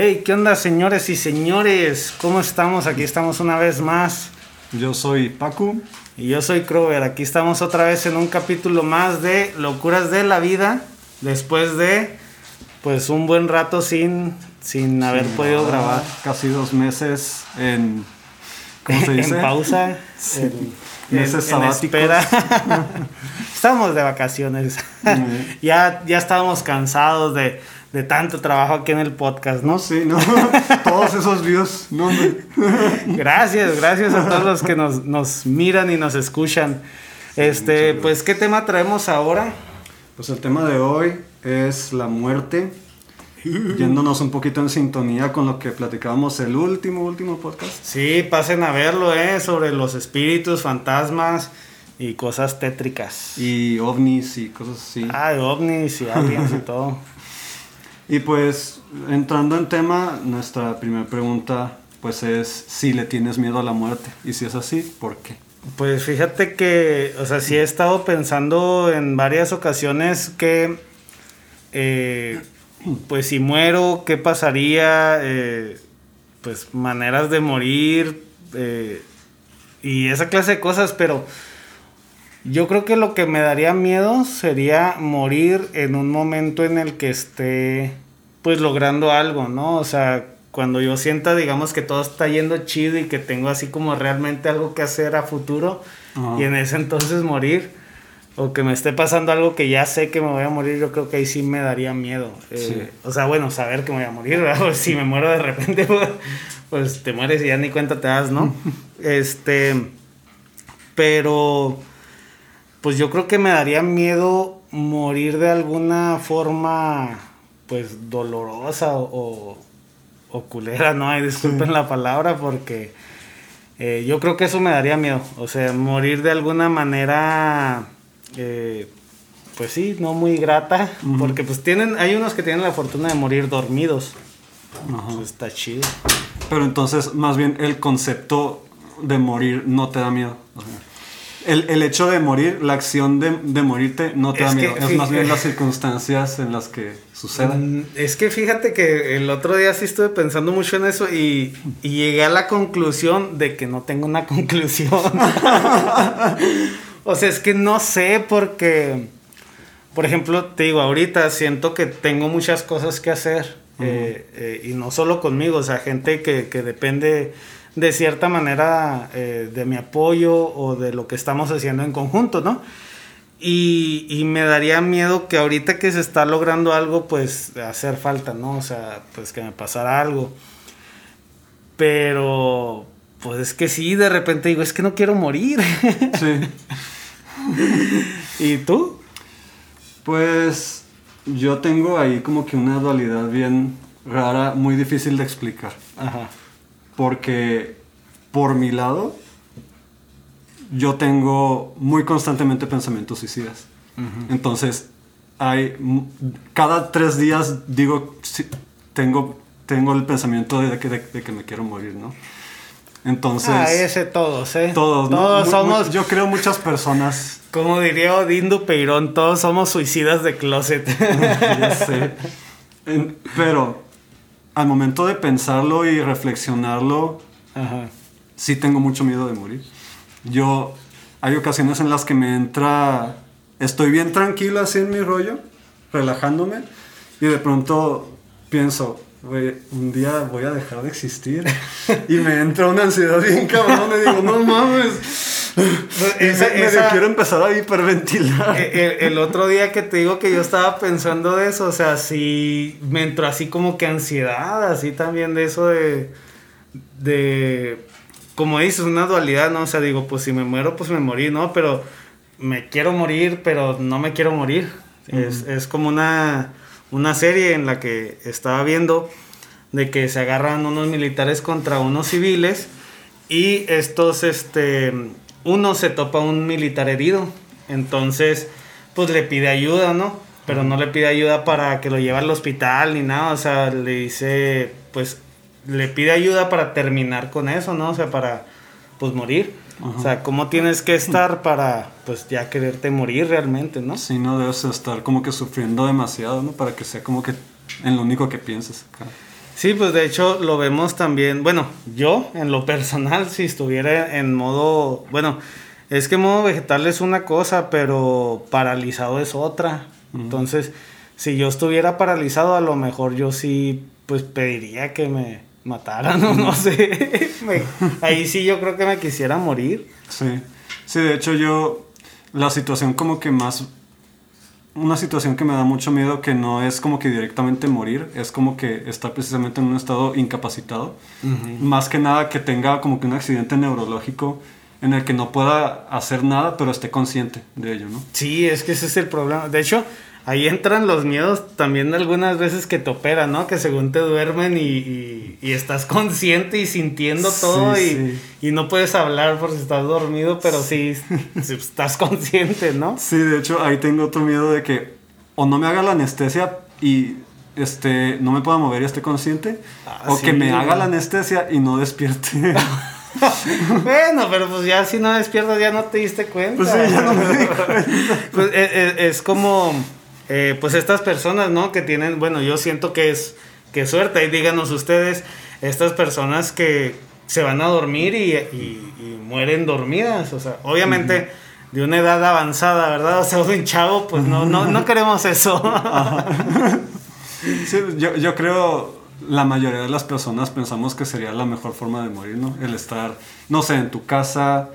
Hey, ¿qué onda, señores y señores? ¿Cómo estamos? Aquí estamos una vez más. Yo soy Paco. Y yo soy Crover. Aquí estamos otra vez en un capítulo más de Locuras de la Vida. Después de, pues, un buen rato sin, sin haber podido grabar. Casi dos meses en. ¿Cómo se dice? en pausa. Sí. Meses en- espera. Estábamos de vacaciones. ya, ya estábamos cansados de, de tanto trabajo aquí en el podcast, ¿no? Sí, no. Todos esos views. No. Gracias, gracias a todos los que nos, nos miran y nos escuchan. Este, muchas pues, ¿qué tema traemos ahora? Pues el tema de hoy es la muerte. Yéndonos un poquito en sintonía con lo que platicábamos el último, último podcast. Sí, pasen a verlo, ¿eh? Sobre los espíritus, fantasmas y cosas tétricas. Y ovnis y cosas así. Ah, de ovnis y aliens y todo. Y pues, entrando en tema, nuestra primera pregunta pues es si le tienes miedo a la muerte. Y si es así, ¿por qué? Pues fíjate que, o sea, sí he estado pensando en varias ocasiones que, eh, pues si muero, ¿qué pasaría? Eh, pues maneras de morir eh, y esa clase de cosas, pero yo creo que lo que me daría miedo sería morir en un momento en el que esté, pues logrando algo, ¿no? O sea, cuando yo sienta, digamos, que todo está yendo chido y que tengo así como realmente algo que hacer a futuro y en ese entonces morir o que me esté pasando algo que ya sé que me voy a morir, yo creo que ahí sí me daría miedo. Eh, Sí. O sea, bueno, saber que me voy a morir, ¿verdad? Pues, si me muero de repente, pues, pues te mueres y ya ni cuenta te das, ¿no? este, pero pues yo creo que me daría miedo morir de alguna forma, pues dolorosa o, o, culera, ¿no? Ay, disculpen la palabra porque eh, yo creo que eso me daría miedo. O sea, morir de alguna manera, eh, pues sí, no muy grata, porque pues tienen, hay unos que tienen la fortuna de morir dormidos. Ajá. Pues está chido. Pero entonces, más bien, el concepto de morir no te da miedo. O sea, el, el hecho de morir, la acción de, de morirte no te Es da que, miedo. es más bien las circunstancias en las que suceden. Mm, Es que fíjate que el otro día sí estuve pensando mucho en eso y, y llegué a la conclusión de que no tengo una conclusión. o sea, es que no sé porque, por ejemplo, te digo, ahorita siento que tengo muchas cosas que hacer eh, eh, y no solo conmigo, o sea, gente que, que depende de cierta manera eh, de mi apoyo o de lo que estamos haciendo en conjunto, ¿no? Y, y me daría miedo que ahorita que se está logrando algo, pues hacer falta, ¿no? O sea, pues que me pasara algo. Pero, pues es que sí, de repente digo, es que no quiero morir. Sí. ¿Y tú? Pues yo tengo ahí como que una dualidad bien rara, muy difícil de explicar. Ajá. Porque por mi lado, yo tengo muy constantemente pensamientos suicidas. Entonces, hay cada tres días digo, tengo, tengo el pensamiento de que, de, de que me quiero morir, ¿no? Entonces, ah, ese todos, ¿eh? todos, ¿no? Todos Mu- somos, yo creo muchas personas, como diría Odín Peirón, todos somos suicidas de closet. ya sé. En- pero al momento de pensarlo y reflexionarlo, Ajá. sí tengo mucho miedo de morir. Yo, hay ocasiones en las que me entra, estoy bien tranquilo así en mi rollo, relajándome, y de pronto pienso, güey, un día voy a dejar de existir. y me entra una ansiedad bien cabrón, y digo, no mames. Esa- me- esa- quiero empezar a hiperventilar. Eh, el, el otro día que te digo que yo estaba pensando de eso, o sea, sí me entró así como que ansiedad, así también de eso de, de, como dices, una dualidad, ¿no? O sea, digo, pues si me muero, pues me morí, ¿no? Pero me quiero morir, pero no me quiero morir. es, es como una, una serie en la que estaba viendo de que se agarran unos militares contra unos civiles y estos, este, uno se topa a un militar herido. Entonces, pues le pide ayuda, ¿no? Pero no le pide ayuda para que lo lleve al hospital ni nada. O sea, le dice, pues, le pide ayuda para terminar con eso, ¿no? O sea, para, pues, morir. O sea, ¿cómo tienes que estar para, pues, ya quererte morir realmente, ¿no? Sí, no debes estar como que sufriendo demasiado, ¿no? Para que sea como que en lo único que pienses acá. Sí, pues de hecho lo vemos también, bueno, yo en lo personal, si estuviera en modo, bueno, es que modo vegetal es una cosa, pero paralizado es otra. Entonces, si yo estuviera paralizado, a lo mejor yo sí, pues pediría que me mataran o no sé. ahí sí yo creo que me quisiera morir. Sí, sí, de hecho yo, la situación como que más una situación que me da mucho miedo que no es como que directamente morir, es como que estar precisamente en un estado incapacitado. Más que nada que tenga como que un accidente neurológico en el que no pueda hacer nada, pero esté consciente de ello, ¿no? Sí, es que ese es el problema. De hecho, ahí entran los miedos también algunas veces que te operan, ¿no? Que según te duermen y, y, estás consciente y sintiendo todo y, y, no puedes hablar porque estás dormido, pero sí, estás consciente, ¿no? Sí, de hecho ahí tengo otro miedo de que o no me haga la anestesia y este, no me pueda mover y esté consciente, ah, o que me haga la anestesia y no despierte. bueno, pero pues ya si no despiertas ya no te diste cuenta. Pues sí, ya no me di cuenta. pues eh, eh, es como eh, pues estas personas, ¿no? Que tienen, bueno, yo siento que es que suerte, y díganos ustedes, estas personas que se van a dormir y, mueren dormidas, o sea, obviamente de una edad avanzada, ¿verdad? O sea, un chavo, pues no, no, no queremos eso. sí, yo, yo creo la mayoría de las personas pensamos que sería la mejor forma de morir, ¿no? El estar, no sé, en tu casa,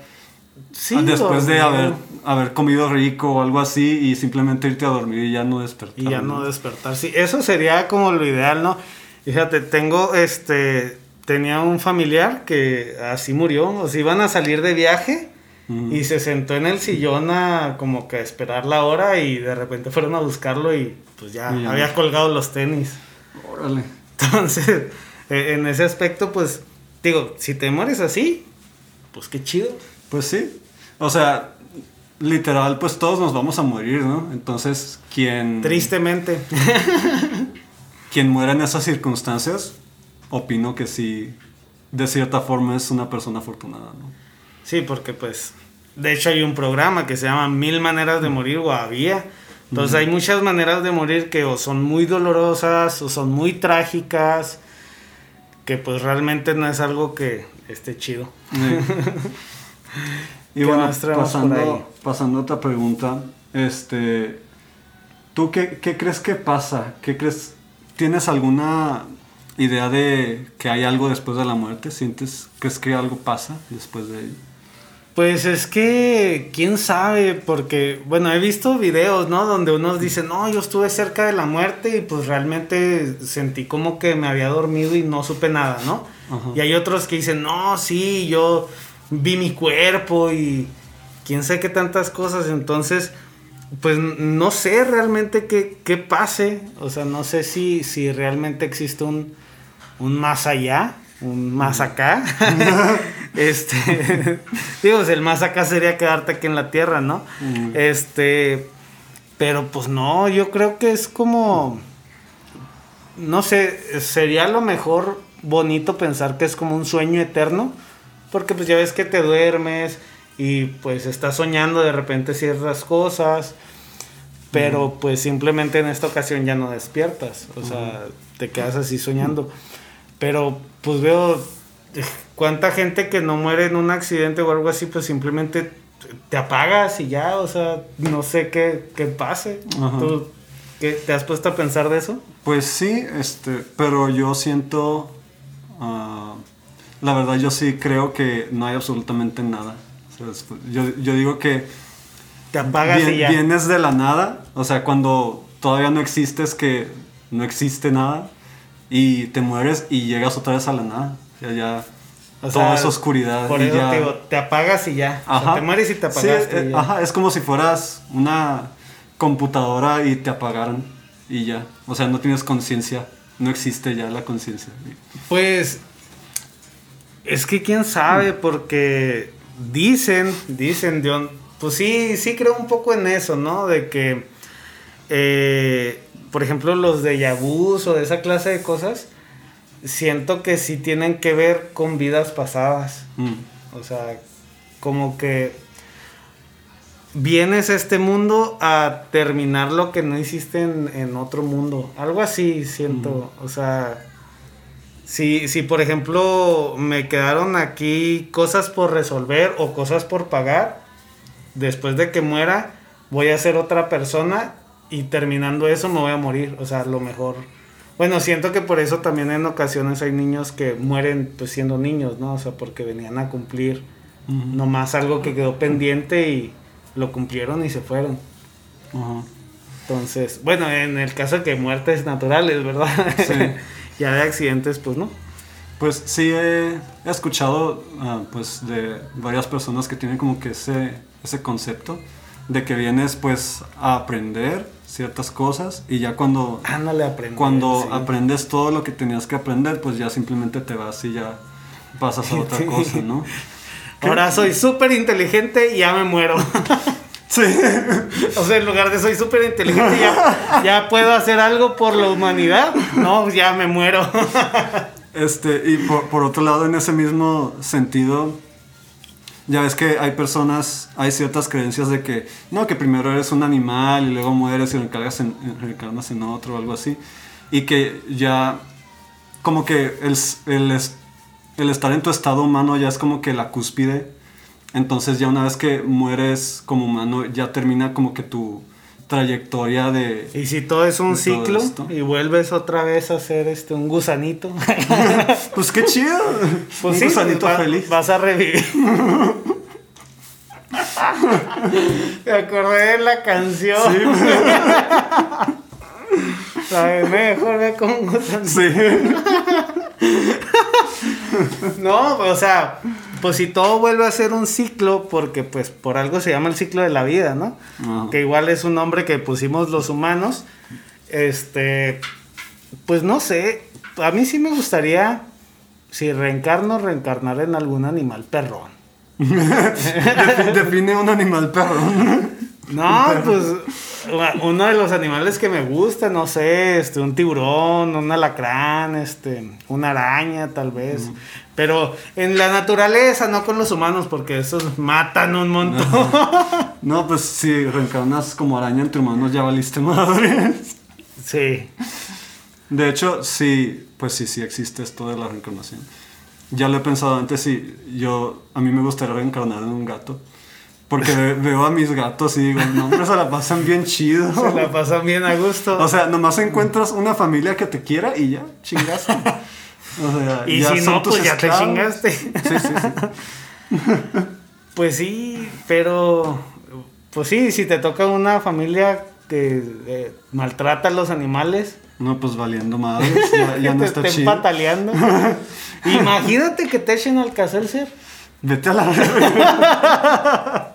Sí, Después de haber, haber comido rico o algo así y simplemente irte a dormir y ya no despertar. Y ya no, despertar. Sí, eso sería como lo ideal, ¿no? Fíjate, tengo este. Tenía un familiar que así murió. O sea, iban a salir de viaje y se sentó en el sillón a como que a esperar la hora y de repente fueron a buscarlo y pues ya, había colgado los tenis. Órale. Entonces, e, en ese aspecto, pues, digo, si te mueres así, pues qué chido. Pues sí. O sea, literal, pues todos nos vamos a morir, ¿no? Entonces, quien... Tristemente. quien muera en esas circunstancias, opino que sí, de cierta forma es una persona afortunada, ¿no? Sí, porque pues, de hecho hay un programa que se llama Mil Maneras de Morir o había. Entonces hay muchas maneras de morir que o son muy dolorosas o son muy trágicas, que pues realmente no es algo que esté chido. Y bueno, pasando, pasando a otra pregunta, este, ¿tú qué, qué, crees que pasa? ¿Qué crees? ¿Tienes alguna idea de que hay algo después de la muerte? ¿Sientes, crees que algo pasa después de ello? Pues es que, quién sabe, porque, bueno, he visto videos, ¿no? Donde unos dicen, no, yo estuve cerca de la muerte y pues realmente sentí como que me había dormido y no supe nada, ¿no? Y hay otros que dicen, no, sí, yo vi mi cuerpo y quién sé qué tantas cosas. Entonces, pues no sé realmente qué, pase. O sea, no sé si, si realmente existe un, un más allá, un más acá. este, digo, el más acá sería quedarte aquí en la tierra, ¿no? Este, pero pues no, yo creo que es como, no sé, sería lo mejor bonito pensar que es como un sueño eterno porque pues ya ves que te duermes y pues estás soñando de repente ciertas cosas, pero pues simplemente en esta ocasión ya no despiertas, o sea, te quedas así soñando. Pero pues veo eh, cuánta gente que no muere en un accidente o algo así, pues simplemente te apagas y ya, o sea, no sé qué, qué pase. ¿Tú qué, te has puesto a pensar de eso? Pues sí, este, pero yo siento... Ah, la verdad yo sí creo que no hay absolutamente nada. yo, digo que... Te apagas y ya. Vienes de la nada, o sea, cuando todavía no existes que no existe nada y te mueres y llegas otra vez a la nada. Ya, ya o toda esa oscuridad. Por eso te digo, te apagas y ya. te mueres y te apagas. Eh, ajá, es como si fueras una computadora y te apagaran y ya. O sea, no tienes conciencia. No existe ya la conciencia. Pues es que quién sabe, porque dicen, dicen, Dion, pues sí, sí creo un poco en eso, ¿no? De que, eh, por ejemplo, los de Yabús o de esa clase de cosas, siento que sí tienen que ver con vidas pasadas. Mm. O sea, como que vienes a este mundo a terminar lo que no hiciste en, otro mundo. Algo así siento. Mm. O sea, Si, si por ejemplo me quedaron aquí cosas por resolver o cosas por pagar, después de que muera voy a ser otra persona y terminando eso me voy a morir. O sea, lo mejor. Bueno, siento que por eso también en ocasiones hay niños que mueren pues siendo niños, ¿no? O sea, porque venían a cumplir nomás algo que quedó pendiente y lo cumplieron y se fueron. Entonces, bueno, en el caso de que muertes naturales, ¿verdad? Sí. ya de accidentes, pues no. Pues sí, he, escuchado ah, pues de varias personas que tienen como que ese, ese concepto de que vienes pues a aprender ciertas cosas y ya cuando Ándale, aprender, cuando aprendes todo lo que tenías que aprender pues ya simplemente te vas y ya pasas a otra cosa, ¿no? Ahora soy súper inteligente y ya me muero. Sí. O sea, en lugar de soy súper inteligente, ya, ya puedo hacer algo por la humanidad. No, ya me muero. Este, y por, por otro lado, en ese mismo sentido, ya ves que hay personas, hay ciertas creencias de que, no, que primero eres un animal y luego mueres y reencarnas en, reencarnas en otro o algo así. Y que ya, como que el, el, el estar en tu estado humano ya es como que la cúspide. Entonces ya una vez que mueres como humano, ya termina como que tu trayectoria de... Y si todo es un ciclo y vuelves otra vez a ser este, un gusanito. pues qué chido. Pues un gusanito feliz. Vas a revivir. Me acordé de la canción. Sí. Mejor ve con un gusanito. Sí. no, o sea, pues si todo vuelve a ser un ciclo, porque pues por algo se llama el ciclo de la vida, ¿no? Que igual es un nombre que pusimos los humanos. Este, pues no sé, a mí sí me gustaría, si reencarno, reencarnar en algún animal perrón. Define un animal perrón. No, pues uno de los animales que me gusta, no sé, este, un tiburón, un alacrán, este, una araña tal vez. Pero en la naturaleza, no con los humanos, porque esos matan un montón. No, pues si reencarnas como araña entre humanos ya valiste madre. Sí. De hecho, sí, pues sí, sí existe esto de la reencarnación. Ya lo he pensado antes y yo, a mí me gustaría reencarnar en un gato. Porque veo a mis gatos y digo, no, hombre, se la pasan bien chido. Se la pasan bien a gusto. O sea, nomás encuentras una familia que te quiera y ya, chingaste. O sea, y si no, pues ya te chingaste. Sí, sí, sí. pues sí, pero. Pues sí, si te toca una familia que eh, maltrata a los animales. No, pues valiendo madres, ya, no está estén pataleando. Imagínate que te echen al ser. Vete a la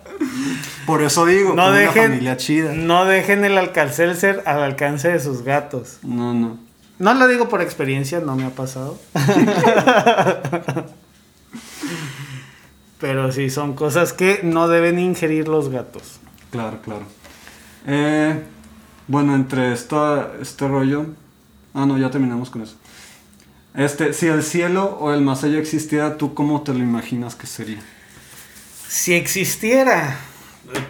Por eso digo, no dejen, una familia chida. No dejen el alcacelser al alcance de sus gatos. No, no. No lo digo por experiencia, no me ha pasado. Pero sí, son cosas que no deben ingerir los gatos. Claro, claro. Eh, bueno, entre esto, este rollo... Ah, no, ya terminamos con eso. Este, si el cielo o el más allá existiera, ¿tú cómo te lo imaginas que sería? Si existiera,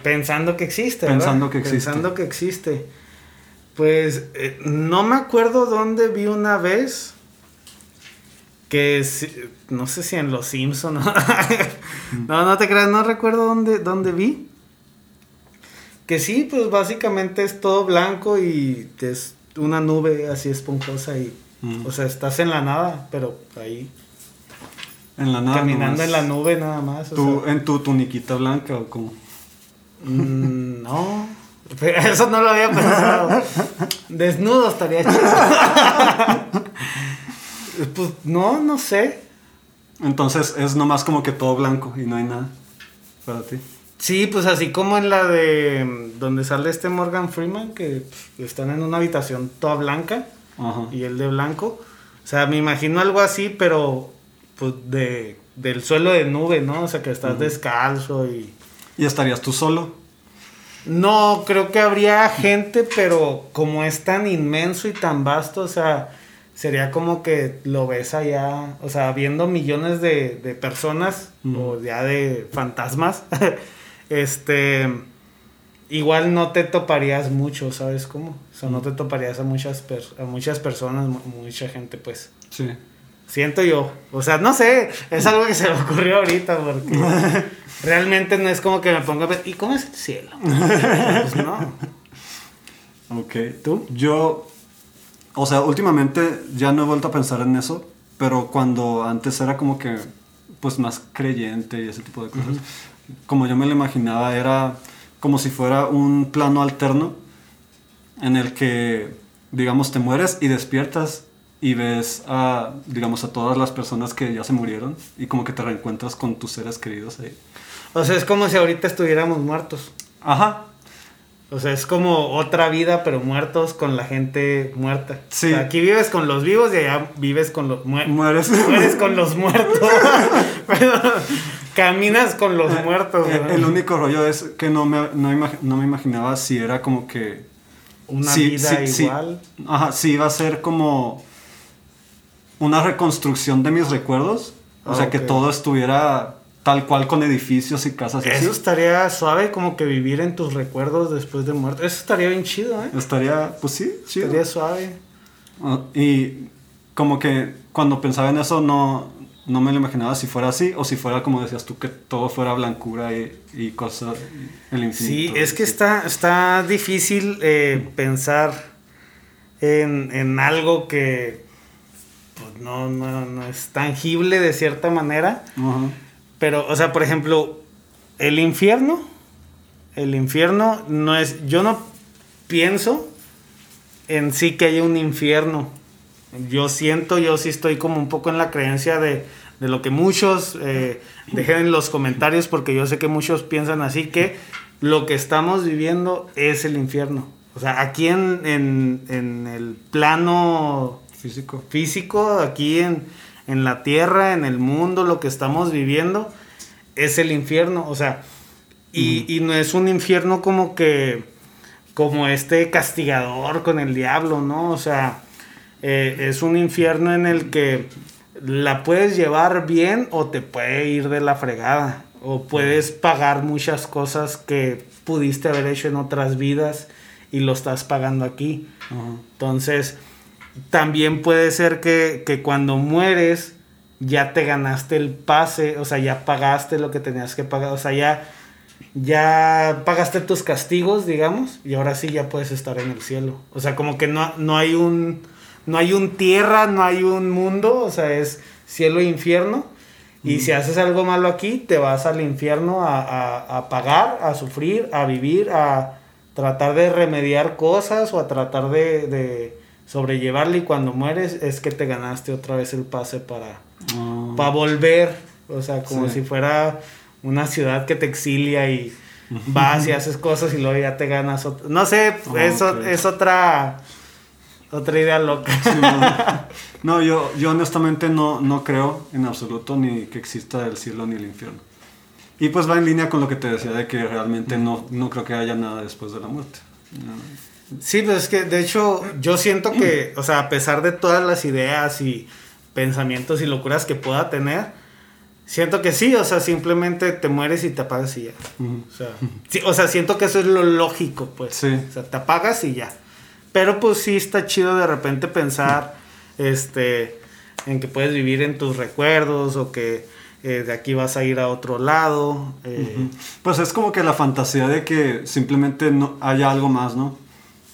pensando que existe. Pensando que existe. Pensando que existe. Pues eh, no me acuerdo dónde vi una vez que no sé si en Los Simpsons. no, no te creas, no recuerdo dónde, dónde vi. Que sí, pues básicamente es todo blanco y es una nube así esponjosa y Mm. O sea, estás en la nada, pero ahí. En la nada. Caminando en la nube nada más. ¿Tú en tu tuniquita blanca o cómo? Mm, no. Eso no lo había pensado. Desnudo estaría chido. pues no, no sé. Entonces es nomás como que todo blanco y no hay nada para ti. Sí, pues así como en la de donde sale este Morgan Freeman, que están en una habitación toda blanca y el de blanco. O sea, me imagino algo así, pero pues de, del suelo de nube, ¿no? O sea, que estás descalzo y... ¿Y estarías tú solo? No, creo que habría gente, pero como es tan inmenso y tan vasto, o sea, sería como que lo ves allá, o sea, viendo millones de, de personas o ya de fantasmas, este igual no te toparías mucho, ¿sabes cómo? O sea, no te toparías a muchas, a muchas personas, mucha gente, pues. Sí. Siento yo. O sea, no sé, es algo que se me ocurrió ahorita porque realmente no es como que me ponga a ver, ¿y cómo es el cielo? pues no. Ok. ¿Tú? Yo, o sea, últimamente ya no he vuelto a pensar en eso, pero cuando antes era como que, pues más creyente y ese tipo de cosas, como yo me lo imaginaba, era como si fuera un plano alterno en el que, digamos, te mueres y despiertas y ves a, digamos, a todas las personas que ya se murieron y como que te reencuentras con tus seres queridos ahí. O sea, es como si ahorita estuviéramos muertos. Ajá. O sea, es como otra vida, pero muertos con la gente muerta. Sí. aquí vives con los vivos y allá vives con los muertos. Mueres. Mueres con los muertos. caminas con los eh, muertos. El, el, único rollo es que no me, no, me imaginaba si era como que... Una vida igual. ajá, si iba a ser como una reconstrucción de mis recuerdos. O sea, que todo estuviera tal cual con edificios y casas. Eso estaría suave, como que vivir en tus recuerdos después de muerte. Eso estaría bien chido, ¿eh? Estaría, pues sí, chido. Estaría suave. Ah, y como que cuando pensaba en eso no, no me lo imaginaba si fuera así o si fuera como decías tú, que todo fuera blancura y, y cosas, el infinito. Sí, es que está, está difícil eh, pensar en, en algo que pues no, no, no, es tangible de cierta manera. Pero, o sea, por ejemplo, el infierno, el infierno no es, yo no pienso en sí que haya un infierno. Yo siento, yo sí estoy como un poco en la creencia de, de lo que muchos eh, dejen en los comentarios, porque yo sé que muchos piensan así, que lo que estamos viviendo es el infierno. O sea, aquí en, en, en el plano Físico. Físico, aquí en, la tierra, en el mundo, lo que estamos viviendo, es el infierno. O sea, y, no es un infierno como que, como este castigador con el diablo, ¿no? O sea, eh, es un infierno en el que la puedes llevar bien o te puede ir de la fregada. O puedes pagar muchas cosas que pudiste haber hecho en otras vidas y lo estás pagando aquí. Entonces, también puede ser que, cuando mueres ya te ganaste el pase, o sea, ya pagaste lo que tenías que pagar, o sea, ya, ya pagaste tus castigos, digamos, y ahora sí ya puedes estar en el cielo. O sea, como que no, no hay un no hay un tierra, no hay un mundo, o sea, es cielo e infierno. Y si haces algo malo aquí, te vas al infierno a, pagar, a sufrir, a vivir, a tratar de remediar cosas o a tratar de sobrellevarle y cuando mueres es que te ganaste otra vez el pase para, ah. para volver. O sea, como si fuera una ciudad que te exilia y vas y haces cosas y luego ya te ganas. No sé, eso es otra otra idea loca. no. yo, yo honestamente no, no creo en absoluto ni que exista el cielo ni el infierno. Y pues va en línea con lo que te decía de que realmente no, no creo que haya nada después de la muerte. Sí, pues es que de hecho yo siento que, o sea, a pesar de todas las ideas y pensamientos y locuras que pueda tener, siento que sí, o sea, simplemente te mueres y te apagas y ya. o, sea, o sea, siento que eso es lo lógico, pues. Sí. O sea, te apagas y ya. Pero pues sí está chido de repente pensar, este, en que puedes vivir en tus recuerdos o que eh, de aquí vas a ir a otro lado. Eh. Pues es como que la fantasía de que simplemente no haya algo más, ¿no?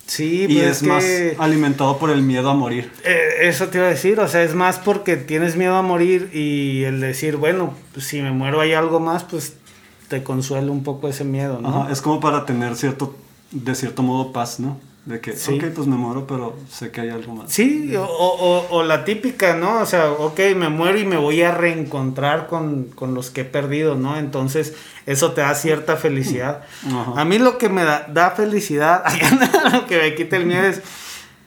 Sí, y es, más alimentado por el miedo a morir. Eh, eso te iba a decir, o sea, es más porque tienes miedo a morir y el decir, bueno, pues, si me muero hay algo más, pues te consuela un poco ese miedo, ¿no? es como para tener cierto, de cierto modo, paz, ¿no? De que, sí. ok, pues me muero, pero sé que hay algo más. Sí, o, o, o, la típica, ¿no? O sea, ok, me muero y me voy a reencontrar con, con los que he perdido, ¿no? Entonces, eso te da cierta felicidad. A mí lo que me da, da felicidad, lo que me quita el miedo es,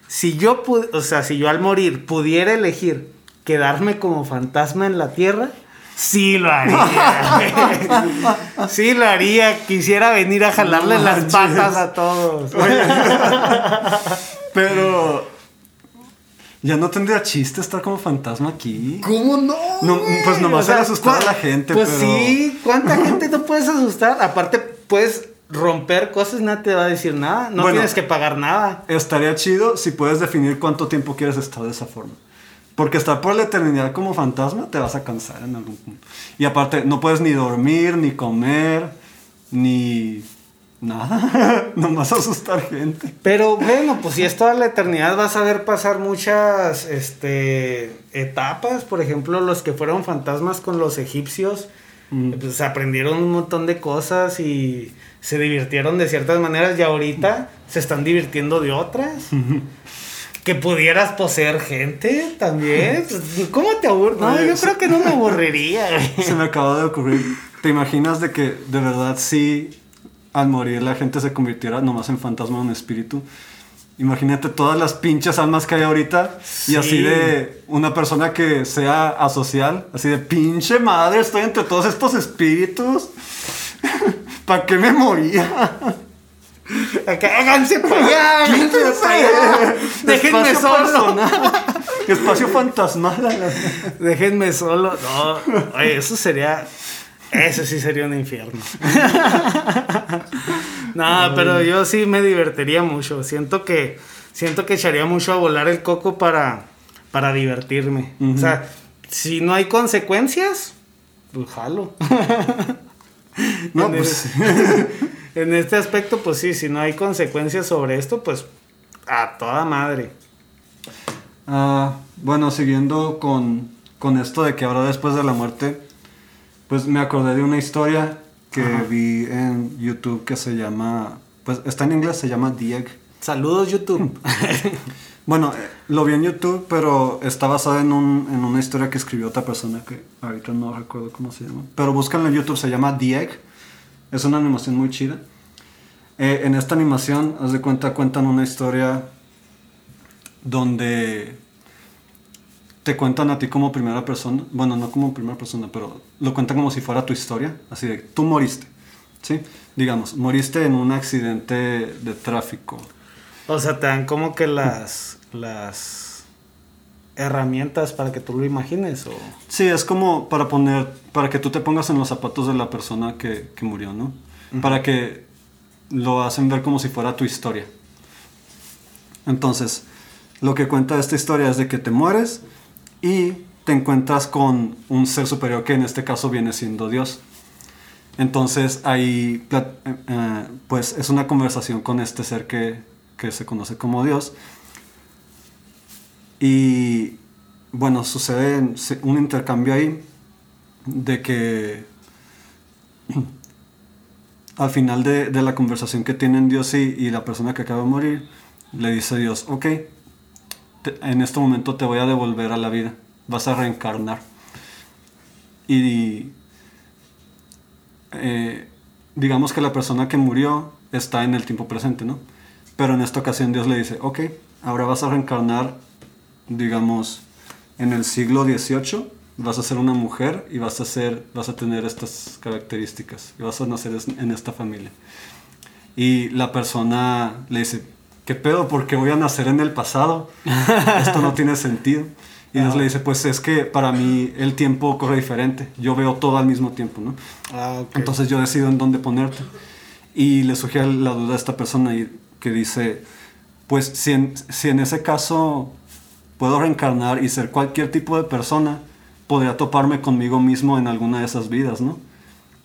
si yo, o sea, si yo al morir pudiera elegir quedarme como fantasma en la tierra, Sí lo haría. sí lo haría. Quisiera venir a jalarle las patas a todos. Pero ya no tendría chiste estar como fantasma aquí. ¿Cómo no? pues nomás o asustar a la gente. Pues sí, ¿cuánta gente no puedes asustar? Aparte, puedes romper cosas, nadie te va a decir nada. No tienes que pagar nada. Estaría chido si puedes definir cuánto tiempo quieres estar de esa forma. Porque estar por la eternidad como fantasma te vas a cansar en algún punto. Y aparte, no puedes ni dormir, ni comer, ni nada. Nomás asustar gente. Pero bueno, pues si es toda la eternidad vas a ver pasar muchas este, etapas. Por ejemplo, los que fueron fantasmas con los egipcios, Mm. pues aprendieron un montón de cosas y se divirtieron de ciertas maneras y ahorita se están divirtiendo de otras. Que pudieras poseer gente también. Pues, ¿Cómo te aburres? No, yo creo que no me aburriría. Se me acaba de ocurrir. ¿Te imaginas de que de verdad sí al morir la gente se convirtiera nomás en fantasma o en espíritu? Imagínate todas las pinches almas que hay ahorita y Sí. así de una persona que sea asocial, así de pinche madre, estoy entre todos estos espíritus. ¿Para qué me moría? Acá, háganse para allá, háganse para allá. Déjenme solo. Espacio fantasmal. Déjenme solo. No, oye, eso sería. Eso sí sería un infierno. no, pero yo sí me divertiría mucho. Siento que. Siento que echaría mucho a volar el coco para. Para divertirme. O sea, si no hay consecuencias, pues jalo. No, pues en este aspecto, pues sí, si no hay consecuencias sobre esto, pues a toda madre. Ah, bueno, siguiendo con, con esto de que habrá después de la muerte, pues me acordé de una historia que Ajá. vi en YouTube que se llama, pues está en inglés, se llama Egg. Saludos, YouTube. Bueno, eh, lo vi en YouTube, pero está basada en, un- en una historia que escribió otra persona que ahorita no recuerdo cómo se llama. Pero búscanlo en YouTube, se llama Egg. Es una animación muy chida. Eh, en esta animación, haz de cuenta, cuentan una historia donde te cuentan a ti como primera persona. Bueno, no como primera persona, pero lo cuentan como si fuera tu historia. Así de, tú moriste. ¿Sí? Digamos, moriste en un accidente de tráfico. O sea, te dan como que las, las herramientas para que tú lo imagines. O... Sí, es como para poner, para que tú te pongas en los zapatos de la persona que, que murió, ¿no? Para que lo hacen ver como si fuera tu historia. Entonces, lo que cuenta esta historia es de que te mueres y te encuentras con un ser superior que en este caso viene siendo Dios. Entonces ahí, eh, eh, pues es una conversación con este ser que, que se conoce como Dios. Y bueno, sucede un intercambio ahí de que al final de, de la conversación que tienen Dios y, y la persona que acaba de morir, le dice Dios, ok, en este momento te voy a devolver a la vida, vas a reencarnar. Y eh, digamos que la persona que murió está en el tiempo presente, ¿no? Pero en esta ocasión Dios le dice, ok, ahora vas a reencarnar, digamos, en el siglo XVIII, vas a ser una mujer y vas a, ser, vas a tener estas características y vas a nacer en esta familia. Y la persona le dice, ¿qué pedo? ¿Por qué voy a nacer en el pasado? Esto no tiene sentido. Y Dios le dice, pues es que para mí el tiempo corre diferente. Yo veo todo al mismo tiempo, ¿no? Ah. Entonces yo decido en dónde ponerte. Y le sugiere la duda a esta persona y que dice, pues si en, si en ese caso puedo reencarnar y ser cualquier tipo de persona, podría toparme conmigo mismo en alguna de esas vidas, ¿no?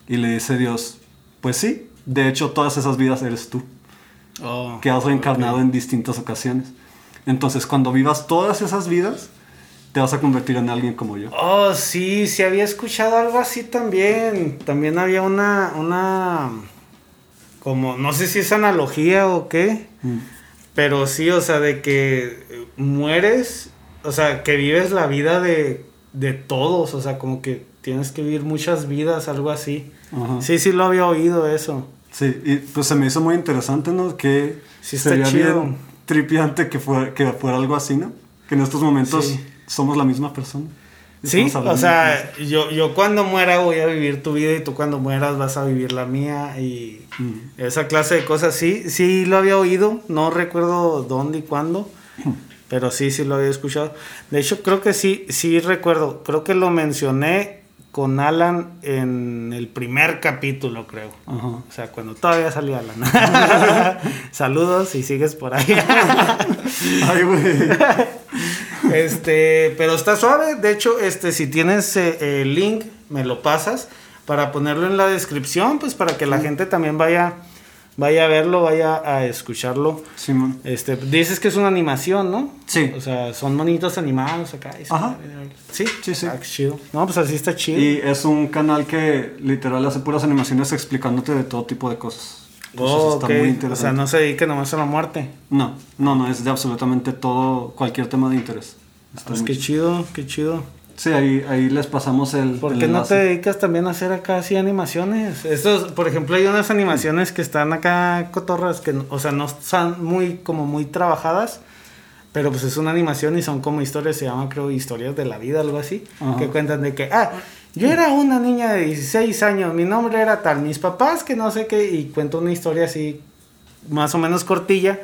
Y le dice Dios, pues sí, de hecho todas esas vidas eres tú, Oh, que has reencarnado ok. en distintas ocasiones. Entonces cuando vivas todas esas vidas, te vas a convertir en alguien como yo. Oh, sí, sí había escuchado algo así también. También había una, una, como, no sé si es analogía o qué, Mm. pero sí, o sea, de que mueres, o sea, que vives la vida de, de todos, o sea, como que tienes que vivir muchas vidas, algo así. Ajá. Sí, sí lo había oído eso. Sí, y pues se me hizo muy interesante, ¿no? Que Sí sería chido. bien tripiante que fuera, que fuera algo así, ¿no? Que en estos momentos Sí. somos la misma persona. Sí, o sea, yo, yo cuando muera voy a vivir tu vida y tú cuando mueras vas a vivir la mía y Mm. esa clase de cosas, sí, sí lo había oído, no recuerdo dónde y cuándo, pero sí, sí lo había escuchado. De hecho, creo que sí, sí recuerdo, creo que lo mencioné con Alan en el primer capítulo, creo. Ajá. O sea, cuando todavía salía Alan. Saludos y sigues por ahí. Ay, güey. Este, pero está suave. De hecho, este, si tienes eh, el link, me lo pasas para ponerlo en la descripción, pues para que la gente también vaya, vaya a verlo, vaya a escucharlo. Simón. Este, dices que es una animación, ¿no? Sí. O sea, son monitos animados acá. y Ajá. Sí, Sí, sí. Ah, chido. No, pues así está chido. Y es un canal que literal hace puras animaciones explicándote de todo tipo de cosas. Entonces Oh, está muy O interesante. sea, no se dedica nomás a la muerte. No, no, no, es de absolutamente todo, cualquier tema de interés. Está Pues qué chido, qué chido. Sí, ahí, ahí les pasamos el. ¿Por el qué no te dedicas también a hacer acá así animaciones? Estos, por ejemplo, hay unas animaciones que están acá cotorras que, no- o sea, no están muy, como muy trabajadas, pero pues es una animación y son como historias, se llama creo historias de la vida, algo así, Ajá. que cuentan de que, ah, yo era una niña de 16 años, mi nombre era tal, mis papás que no sé qué, y cuento una historia así, más o menos cortilla.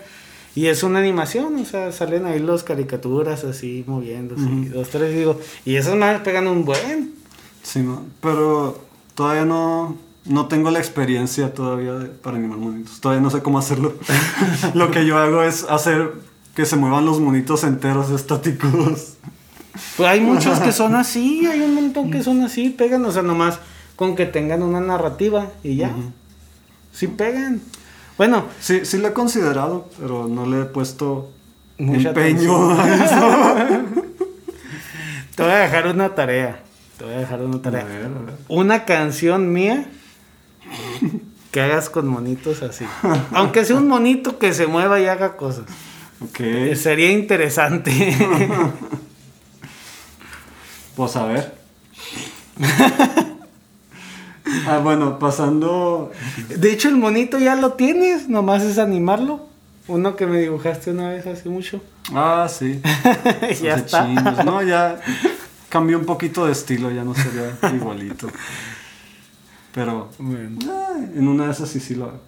Y es una animación, o sea, salen ahí los caricaturas así moviéndose, Ujú. dos, tres, digo, y esas más pegan un buen. Sí, no, pero todavía no, no tengo la experiencia todavía de- para animar monitos. Todavía no sé cómo hacerlo. Lo que yo hago es hacer que se muevan los monitos enteros estáticos. Pues hay muchos que son así, hay un montón que son así, pegan, o sea, nomás con que tengan una narrativa y ya. Ujú. Sí pegan. Bueno, Sí, sí lo he considerado, pero no le he puesto Mucha empeño a eso. te voy a dejar una tarea. Te voy a dejar una A tarea. ver, a ver. Una canción mía que hagas con monitos así. Aunque sea un monito que se mueva y haga cosas. Ok, Eh, Sería interesante. pues a ver. ah, bueno, pasando. De hecho, el monito ya lo tienes, nomás es animarlo. Uno que me dibujaste una vez hace mucho. Ah, sí. ya está. No, ya cambió un poquito de estilo, ya no sería igualito. Pero Bueno. ah, en una de esas sí sí lo hago.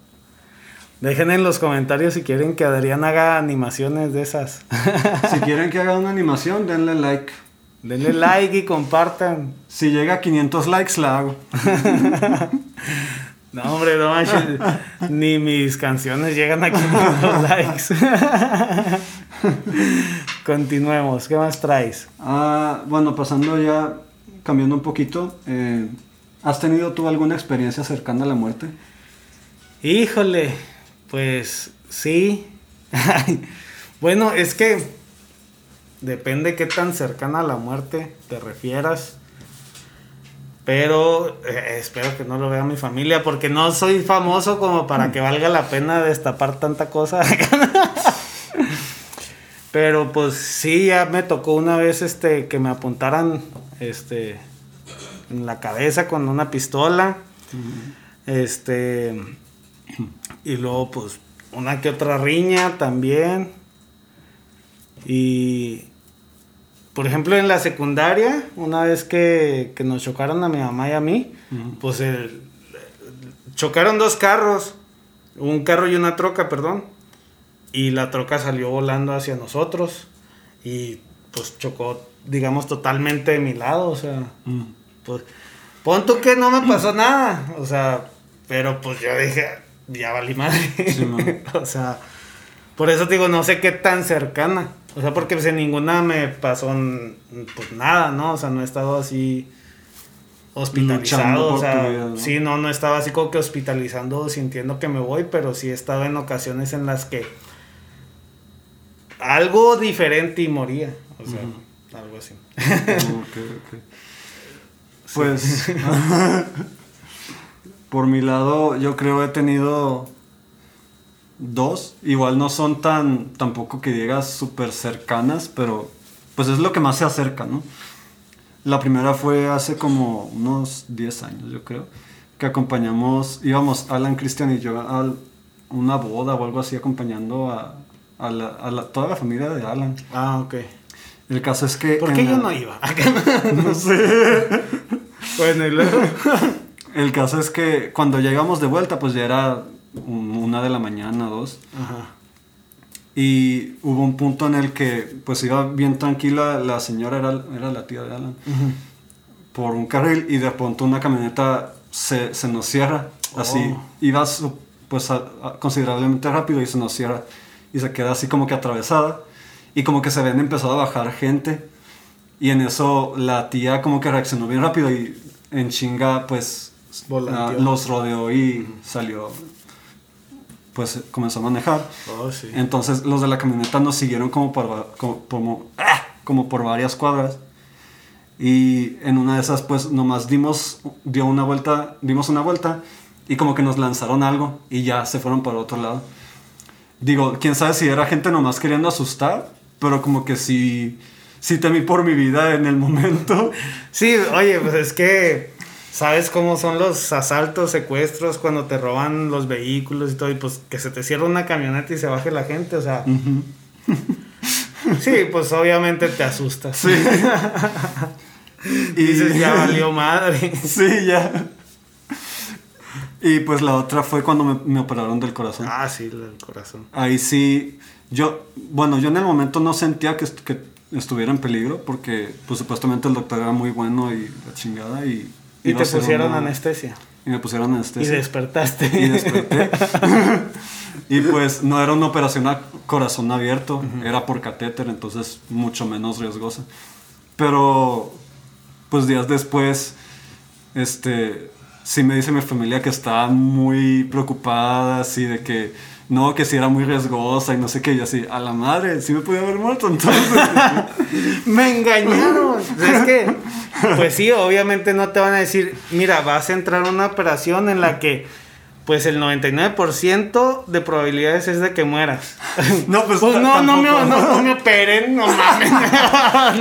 Dejen en los comentarios si quieren que Adrián haga animaciones de esas. Si quieren que haga una animación, denle like. Denle like y compartan. Si llega a 500 likes, la hago. No, hombre, no manches. Ni mis canciones llegan a 500 likes. Continuemos. ¿Qué más traes? Ah, bueno, pasando ya, cambiando un poquito. eh, ¿Has tenido tú alguna experiencia cercana a la muerte? Híjole, pues sí. bueno, es que depende qué tan cercana a la muerte te refieras. Pero eh, espero que no lo vea mi familia porque no soy famoso como para que valga la pena destapar tanta cosa. Pero pues sí, ya me tocó una vez este que me apuntaran este en la cabeza con una pistola. Este y luego pues una que otra riña también. Y por ejemplo en la secundaria, una vez que, que nos chocaron a mi mamá y a mí, pues el- chocaron dos carros, un carro y una troca, perdón. Y la troca salió volando hacia nosotros y pues chocó, digamos, totalmente de mi lado, o sea, Mm. pues pon tú que no me pasó nada, o sea, pero pues yo dije, ya valí madre. Sí, o sea, por eso te digo, no sé qué tan cercana. O sea, porque pues en ninguna me pasó pues nada, ¿no? O sea, no he estado así hospitalizado, o sea, vida, ¿no? sí, no, no estaba así como que hospitalizando sintiendo que me voy, pero sí he estado en ocasiones en las que algo diferente y moría, o sea, algo así. Ok, ok. Pues, por mi lado, yo creo he tenido dos. Igual no son tan, tampoco que digas súper cercanas, pero pues es lo que más se acerca, ¿no? La primera fue hace como unos 10 años, yo creo, que acompañamos, íbamos Alan, Cristian y yo a una boda o algo así, acompañando a, a la- a la- toda la familia de Alan. Ah, ok. El caso es que... ¿Por qué yo no iba? no sé. bueno, y luego... El caso es que cuando llegamos de vuelta, pues ya era una de la mañana, dos. Ajá. Y hubo un punto en el que pues iba bien tranquila, la señora era, era la tía de Alan, por un carril y de pronto una camioneta se, se nos cierra. Así, Oh. iba su- pues a- a- considerablemente rápido y se nos cierra. Y se queda así como que atravesada. y como que se ven empezó a bajar gente. Y en eso la tía como que reaccionó bien rápido y en chinga pues ah, los rodeó y salió, pues comenzó a manejar. Oh, sí. Entonces los de la camioneta nos siguieron como por, como- ¡ah! como por varias cuadras. Y en una de esas pues nomás dimos, dio una vuelta, dimos una vuelta y como que nos lanzaron algo y ya se fueron para otro lado. Digo, quién sabe si era gente nomás queriendo asustar, pero como que sí, sí temí por mi vida en el momento. Sí, oye, pues es que sabes cómo son los asaltos, secuestros, cuando te roban los vehículos y todo, y pues que se te cierra una camioneta y se baje la gente, o sea. Sí, pues obviamente te asustas. Sí. Y dices, ya valió madre. Sí, ya. Y pues la otra fue cuando me, me operaron del corazón. Ah, sí, el corazón. Ahí sí, yo, bueno, yo en el momento no sentía que, est- que estuviera en peligro porque pues supuestamente el doctor era muy bueno y la chingada y... Y te pusieron una- anestesia. Y me pusieron Y anestesia. despertaste. Y desperté. y pues no era una operación a corazón abierto, era por catéter, entonces mucho menos riesgosa. Pero pues días después, este, sí me dice mi familia que estaba muy preocupada, así de que no, que sí era muy riesgosa y no sé qué, y así, a la madre, sí me podía haber muerto entonces. Me engañaron. es que, pues sí, obviamente no te van a decir, mira, vas a entrar a una operación en la que, pues el 99% de probabilidades es de que mueras. No, pues, Pues no, no me, no, no me operen, no mames.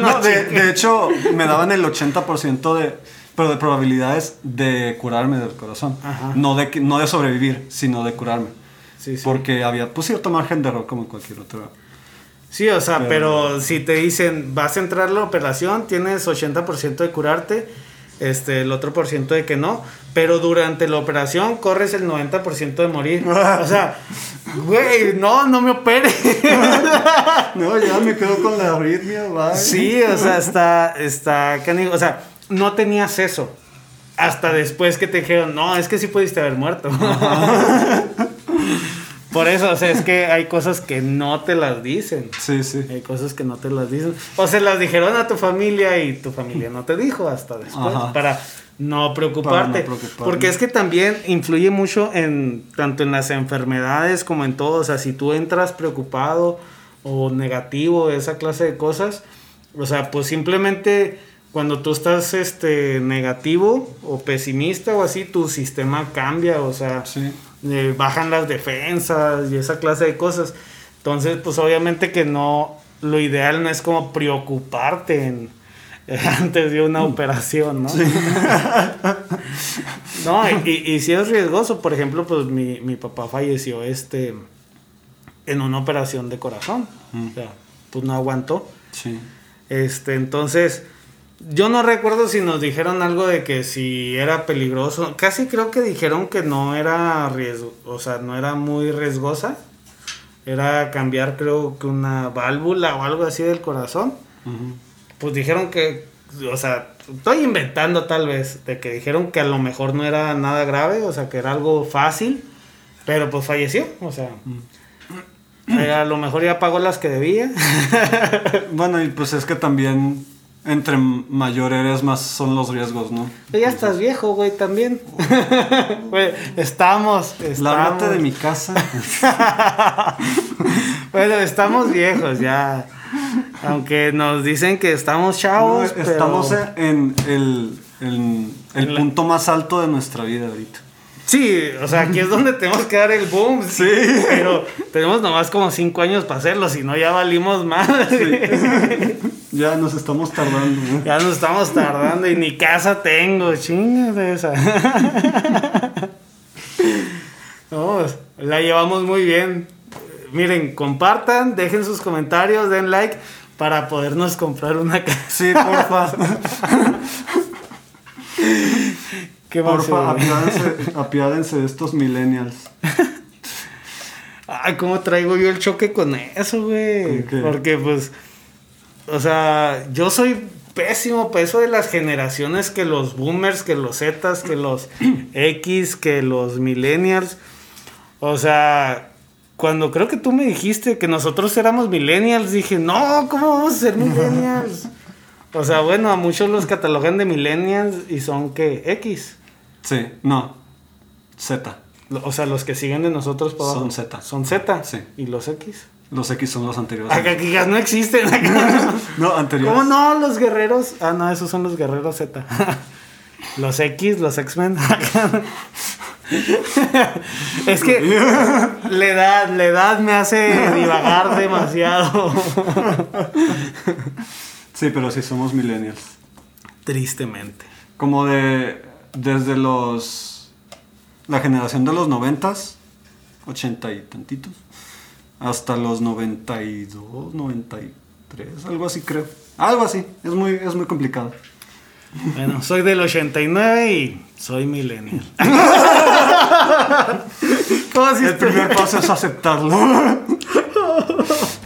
No, de, de hecho, me daban el 80% de, pero de probabilidades de curarme del corazón. Ajá. No de, que- no de sobrevivir, sino de curarme. Sí, sí. Porque había pues, cierto margen de error como en cualquier otro. Sí, o sea, Pero- pero, si te dicen, vas a entrar a la operación, tienes 80% de curarte, este, el otro por ciento de que no, pero durante la operación corres el 90% de morir. O sea, güey, no, no me opere. No, ya me quedo con la arritmia, bye. Sí, o sea, está, está. O sea, no tenías eso. Hasta después que te dijeron, no, es que sí pudiste haber muerto. Por eso, o sea, es que hay cosas que no te las dicen. Sí, sí. Hay cosas que no te las dicen. O se las dijeron a tu familia y tu familia no te dijo hasta después. Ajá. Para no preocuparte. Para no. Porque es que también influye mucho en tanto en las enfermedades como en todo. O sea, si tú entras preocupado o negativo, esa clase de cosas. O sea, pues simplemente cuando tú estás este negativo o pesimista o así, tu sistema cambia. O sea, Sí. Eh, bajan las defensas y esa clase de cosas. Entonces, pues obviamente que no, lo ideal no es como preocuparte en, antes de una operación, ¿no? no, y, y, y sí es riesgoso. Por ejemplo, pues mi, mi papá falleció este en una operación de corazón. O sea, pues no aguantó. Sí. Este, entonces, yo no recuerdo si nos dijeron algo de que si era peligroso. Casi creo que dijeron que no era riesgo, o sea, no era muy riesgosa. Era cambiar, creo que una válvula o algo así del corazón. Pues dijeron que, o sea, estoy inventando tal vez, de que dijeron que a lo mejor no era nada grave, o sea, que era algo fácil, pero pues falleció, o sea. eh, A lo mejor ya pagó las que debía. Bueno, y pues es que también entre mayor eres más son los riesgos, ¿no? Ya estás viejo, güey, también. Güey, estamos, estamos. Lárgate de mi casa. Bueno, estamos viejos ya. Aunque nos dicen que estamos No, chavos, pero... estamos en el, en el En la- punto más alto de nuestra vida ahorita. Sí, o sea, aquí es donde tenemos que dar el boom. Sí. Pero tenemos nomás como cinco años para hacerlo, si no ya valimos más. Ya nos estamos tardando. ¿no? Ya nos estamos tardando y ni casa tengo, chinga de esa. No, la llevamos muy bien. Miren, compartan, dejen sus comentarios, den like para podernos comprar una casa. Sí, porfa. ¿Qué porfa, apiádense, apiádense de estos millennials. Ay, ¿cómo traigo yo el choque con eso, güey? Porque, pues, o sea, yo soy pésimo para eso de las generaciones que los boomers, que los Zetas, que los X, que los millennials. O sea, cuando creo que tú me dijiste que nosotros éramos millennials, dije, no, ¿cómo vamos a ser millennials? o sea, bueno, a muchos los catalogan de millennials y son que X. Sí, no. Z. O sea, los que siguen de nosotros Son. Z. Son Z. Sí. ¿Y los X? Los X son los anteriores. Acá que no existen. No, anteriores. ¿Cómo no? Los guerreros. Ah, no, esos son los guerreros Z. los X, los X-Men. es que la edad, la edad me hace divagar demasiado. Sí, pero sí somos millennials. Tristemente. Como de. Desde los. La generación de los noventas. Ochenta y tantitos. Hasta los 92, 93, algo así creo. Algo así. Es muy, es muy complicado. Bueno, soy del 89 y soy millennial. ¿Cómo así El primer paso es aceptarlo.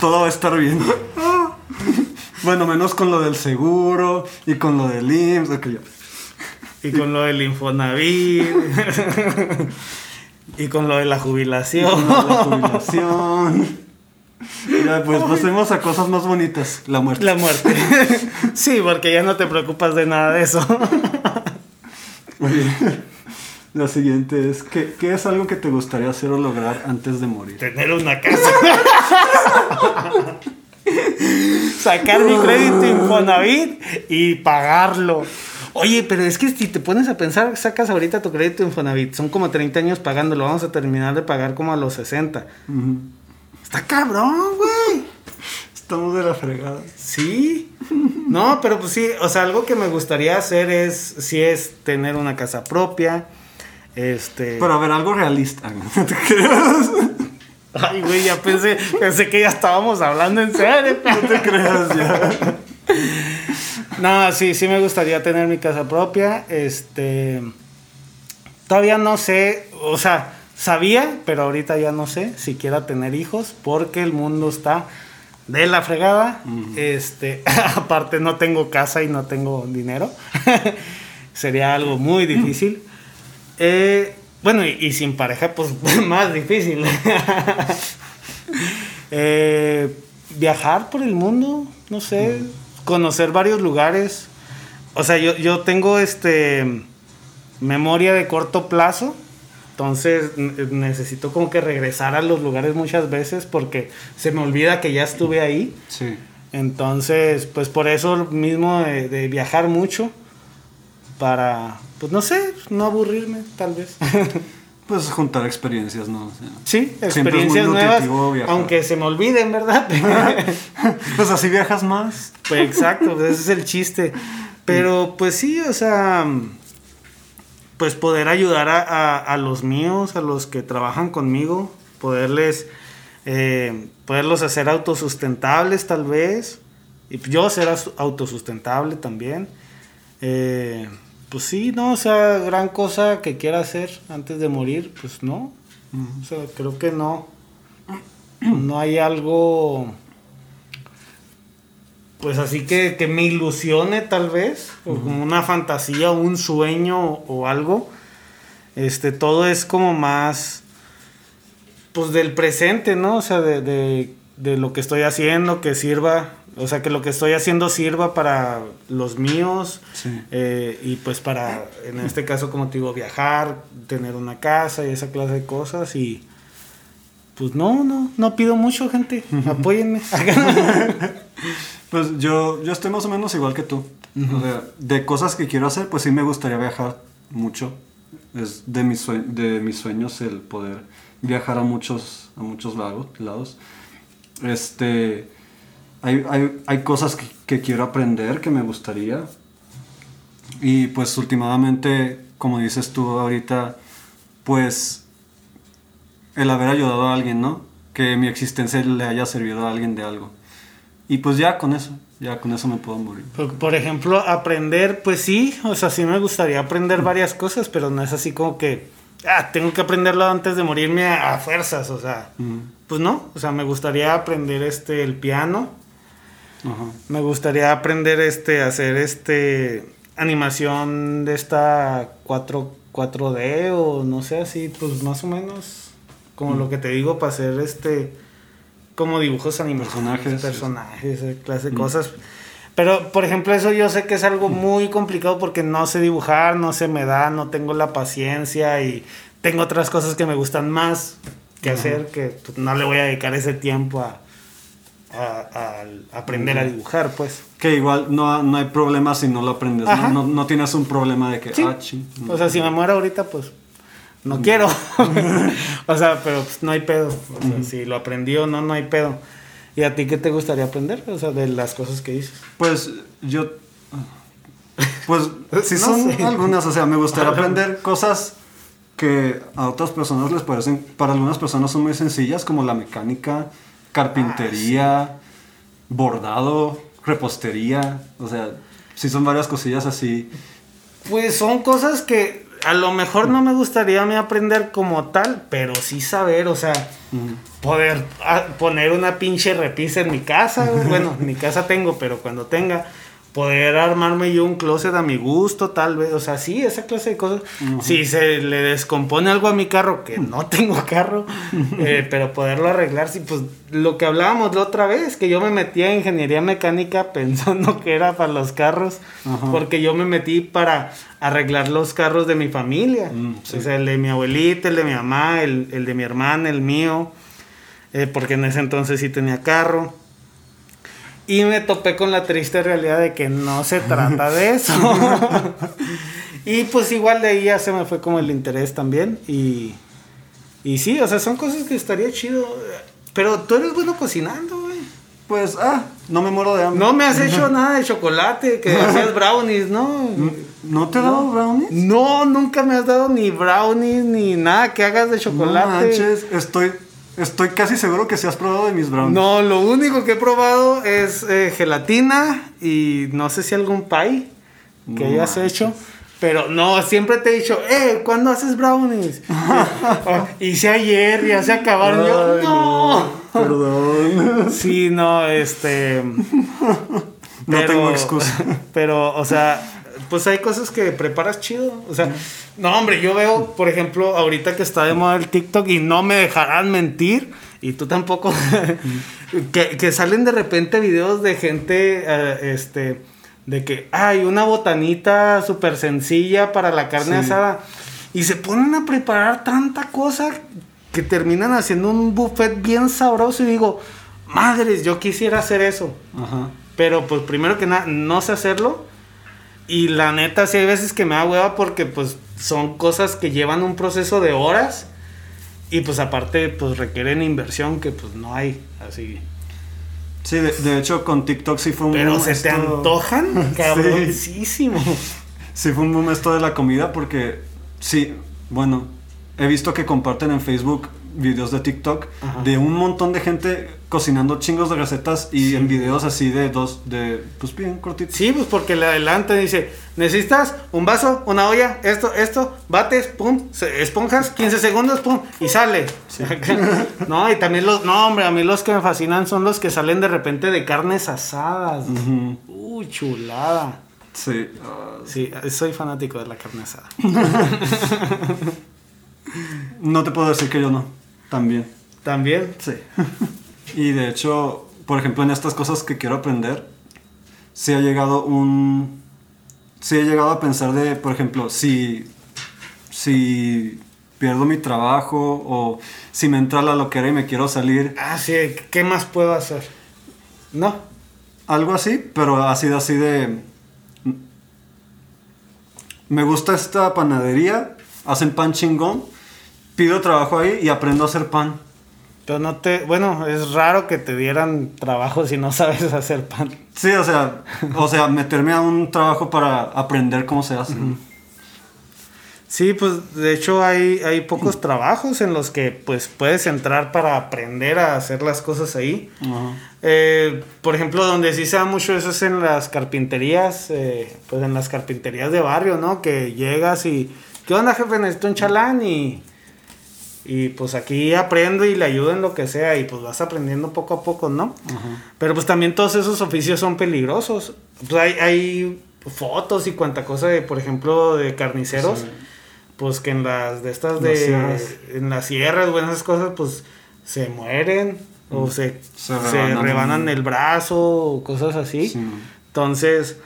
Todo va a estar bien. Bueno, menos con lo del seguro y con lo del IMSS. ok, ya. Y con lo del Infonavit. y con lo de la jubilación. La jubilación. Ya, pues pasemos a cosas más bonitas. La muerte. La muerte. sí, porque ya no te preocupas de nada de eso. Oye, la siguiente es, ¿qué, qué es algo que te gustaría hacer o lograr antes de morir? Tener una casa. Sacar mi crédito Infonavit y pagarlo. Oye, pero es que si te pones a pensar, sacas ahorita tu crédito Infonavit, son como 30 años pagándolo, vamos a terminar de pagar como a los 60. Ujú. Está cabrón, güey. Estamos de la fregada. Sí. No, pero pues sí, o sea, algo que me gustaría hacer es, sí es tener una casa propia. Este... Pero a ver, algo realista. ¿no te creas? Ay, güey, ya pensé, pensé que ya estábamos hablando en serio. No te creas ya. No, sí, sí me gustaría tener mi casa propia. Este. Todavía no sé, o sea, sabía, pero ahorita ya no sé si quiera tener hijos porque el mundo está de la fregada. Este, aparte no tengo casa y no tengo dinero. Sería algo muy difícil. Eh, bueno, y, y sin pareja, pues más difícil. Eh, viajar por el mundo, no sé, conocer varios lugares. O sea, yo, yo tengo este memoria de corto plazo. Entonces necesito como que regresar a los lugares muchas veces porque se me olvida que ya estuve ahí. Sí. Entonces, pues por eso mismo de, de viajar mucho para, pues no sé, no aburrirme tal vez. Pues juntar experiencias, ¿no? O sea, sí, experiencias nuevas, aunque se me olviden, ¿verdad? pues así viajas más. Pues exacto, pues ese es el chiste. Pero pues sí, o sea, pues poder ayudar a, a- a los míos, a los que trabajan conmigo, poderles, eh, poderlos hacer autosustentables tal vez, y yo ser autosustentable también. Eh, pues sí, no, o sea, gran cosa que quiera hacer antes de morir, pues no. O sea, creo que no. No hay algo pues así que, que me ilusione tal vez, o como una fantasía, o un sueño o algo. Este, todo es como más, pues del presente, ¿no? O sea, de, de, de lo que estoy haciendo, que sirva, o sea, que lo que estoy haciendo sirva para los míos, Sí. eh, y pues para, en este caso, como te digo, viajar, tener una casa y esa clase de cosas, y pues no, no, no pido mucho, gente, apóyenme. Pues yo, yo estoy más o menos igual que tú. O sea, de cosas que quiero hacer, pues sí me gustaría viajar mucho. Es de mis, sue- de mis sueños el poder viajar a muchos, a muchos lados. lados. Este, hay, hay, hay cosas que, que quiero aprender que me gustaría. Y pues últimamente, como dices tú ahorita, pues el haber ayudado a alguien, ¿no? Que mi existencia le haya servido a alguien de algo. Y pues ya con eso, ya con eso me puedo morir. Por, por ejemplo, aprender, pues sí, o sea, sí me gustaría aprender varias cosas, pero no es así como que, ah, tengo que aprenderlo antes de morirme a, a fuerzas, o sea, Ujú. pues no, o sea, me gustaría aprender este, el piano, Ajá. me gustaría aprender este, hacer este, animación de esta 4, 4D o no sé, así, pues más o menos, como lo que te digo, para hacer este, como dibujos animados, Personajes. personajes, esa clase de cosas. Pero, por ejemplo, eso yo sé que es algo muy complicado porque no sé dibujar, no se me da, no tengo la paciencia y tengo otras cosas que me gustan más que hacer, que no le voy a dedicar ese tiempo a, a- a aprender a dibujar, pues. Que igual no, no hay problema si no lo aprendes. ¿no? No, no tienes un problema de que, Sí. ah, ching, no. O sea, si me muero ahorita, pues no quiero. o sea, pero pues, no hay pedo. O sea, si lo aprendí o no, no hay pedo. ¿Y a ti qué te gustaría aprender? O sea, de las cosas que dices. Pues yo. Pues No son sé. algunas, o sea, me gustaría aprender cosas que a otras personas les parecen, para algunas personas son muy sencillas, como la mecánica, carpintería, bordado, repostería, o sea, sí son varias cosillas así. Pues son cosas que a lo mejor no me gustaría a mí aprender como tal, pero sí saber, o sea, poder ah, poner una pinche repisa en mi casa. Bueno, en mi casa tengo, pero cuando tenga, poder armarme yo un closet a mi gusto, tal vez. O sea, sí, esa clase de cosas. Si se le descompone algo a mi carro, que no tengo carro, eh, pero poderlo arreglar, sí, pues lo que hablábamos la otra vez, que yo me metí a ingeniería mecánica pensando que era para los carros, porque yo me metí para arreglar los carros de mi familia. Mm, sí. O sea, el de mi abuelita, el de mi mamá, el, el de mi hermana, el mío, eh, porque en ese entonces sí tenía carro. Y me topé con la triste realidad de que no se trata de eso. y pues igual de ahí ya se me fue como el interés también. Y, y sí, o sea, son cosas que estaría chido. Pero tú eres bueno cocinando, güey. Pues, ah, no me muero de hambre. No me has hecho nada de chocolate, que hacías brownies, ¿no? ¿No te he dado brownies? No, nunca me has dado ni brownies ni nada que hagas de No chocolate. manches, estoy, estoy casi seguro que sí has probado de mis brownies. No, lo único que he probado es eh, gelatina y no sé si algún pie que No hayas manches. hecho. Pero no, siempre te he dicho, eh, ¿cuándo haces brownies? Hice ayer, ya se acabaron. Yo, Ay, no. Perdón. Sí, no, este. No tengo excusa. Pero, o sea, pues hay cosas que preparas chido. O sea, no, hombre, yo veo, por ejemplo, ahorita que está de moda el TikTok y no me dejarán mentir, y tú tampoco, que, que salen de repente videos de gente, eh, este, de que hay una botanita súper sencilla para la carne Sí. asada. Y se ponen a preparar tanta cosa que terminan haciendo un buffet bien sabroso y digo, madres, yo quisiera hacer eso. Ajá. Pero pues primero que nada, no sé hacerlo. Y la neta, sí hay veces que me da hueva porque pues son cosas que llevan un proceso de horas. Y pues aparte pues requieren inversión que pues no hay. Así. Sí, de, de hecho con TikTok sí fue un Pero boom se te antojan, cabroncísimo. Sí fue un boom esto de la comida porque sí, bueno, he visto que comparten en Facebook videos de TikTok Ajá. de un montón de gente cocinando chingos de recetas y en videos así de dos, de, pues bien cortitos. Sí, pues porque le adelante dice, necesitas un vaso, una olla, esto, esto, bates, pum, esponjas, 15 segundos, pum, y sale. no, y también los, no, hombre, a mí los que me fascinan son los que salen de repente de carnes asadas. Uy, chulada. Sí. Sí, soy fanático de la carne asada. no te puedo decir que yo no. También. También. Sí. y de hecho, por ejemplo, en estas cosas que quiero aprender, sí ha llegado un... Sí he llegado a pensar de, por ejemplo, si... Si pierdo mi trabajo o si me entra la loquera y me quiero salir, Ah, sí, ¿qué más puedo hacer? No. algo así, pero ha sido así de... Me gusta esta panadería, hacen pan chingón, pido trabajo ahí y aprendo a hacer pan. Pero no te. Bueno, es raro que te dieran trabajo si no sabes hacer pan. Sí, o sea, o sea, meterme a un trabajo para aprender cómo se hace. Sí, pues de hecho hay, hay pocos trabajos en los que pues puedes entrar para aprender a hacer las cosas ahí. Eh, por ejemplo, donde sí se da mucho eso es en las carpinterías, eh, pues en las carpinterías de barrio, ¿no? Que llegas y, ¿qué onda jefe? Necesito un chalán y, y pues aquí aprendo y le ayudo en lo que sea y pues vas aprendiendo poco a poco, ¿no? Ajá. Pero pues también todos esos oficios son peligrosos. Pues hay, hay fotos y cuanta cosa de, por ejemplo, de carniceros. Sí. pues que en las de estas Las de sierras. en las sierras o en esas cosas pues se mueren o se, Se se rebanan, rebanan. el brazo o cosas así. Sí. Entonces,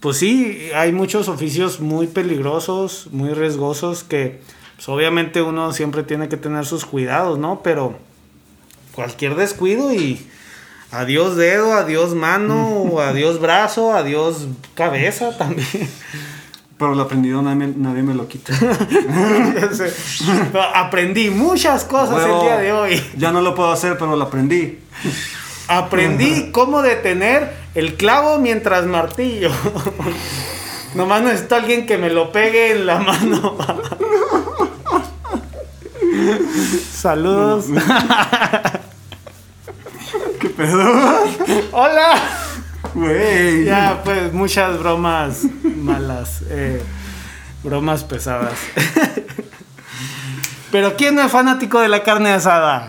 pues sí, hay muchos oficios muy peligrosos, muy riesgosos que pues, obviamente uno siempre tiene que tener sus cuidados, ¿no? Pero cualquier descuido y adiós dedo, adiós mano, adiós brazo, adiós cabeza también. Pero el aprendido nadie, me- nadie me lo quita. Aprendí muchas cosas el día de hoy. Ya no lo puedo hacer, pero lo aprendí. Aprendí cómo detener el clavo mientras martillo. Nomás necesito alguien que me lo pegue en la mano. Saludos. ¿Qué pedo? Hola. Güey. Ya, pues muchas bromas malas. eh, bromas pesadas. Pero ¿quién no es fanático de la carne asada?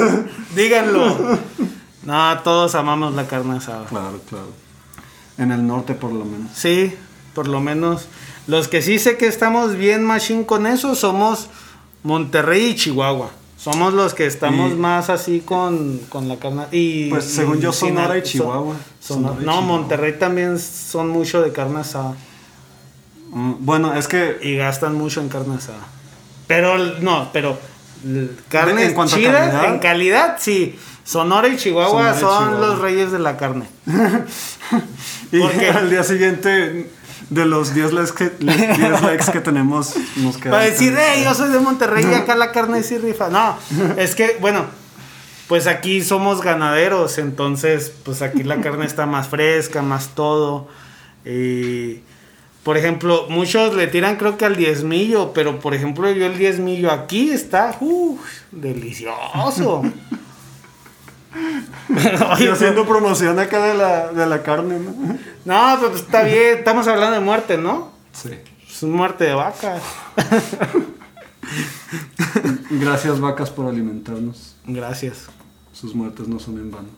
Díganlo. No, todos amamos la carne asada. Claro, claro. En el norte por lo menos. Sí, por lo menos. Los que sí sé que estamos bien machine con eso somos Monterrey y Chihuahua. Somos los que estamos Y- más así con, con la carne. Y, Pues, según yo, sin- Sonora y son- Chihuahua. Sonora- y no, Chihuahua. Monterrey también son mucho de carne asada. Mm, Bueno, es que Y gastan mucho en carne asada. Pero no, pero carnes En cuanto a chidas, calidad. en calidad, sí. Sonora y Chihuahua Sonora y son Chihuahua. los reyes de la carne. y ¿Por qué? al día siguiente de los 10 likes que, 10 likes que tenemos nos queda. Para decir, eh, yo soy de Monterrey y acá la carne sí rifa. No, es que, bueno, pues aquí somos ganaderos, entonces, pues aquí la carne está más fresca, más todo. Y, por ejemplo, muchos le tiran creo que al diezmillo, pero por ejemplo, yo el diezmillo aquí está, uff, delicioso. Haciendo promoción acá de la, de la carne, ¿no? No, pero pues está bien, estamos hablando de muerte, ¿no? Sí. Es muerte de vacas. Gracias vacas por alimentarnos. Gracias. Sus muertes no son en vano.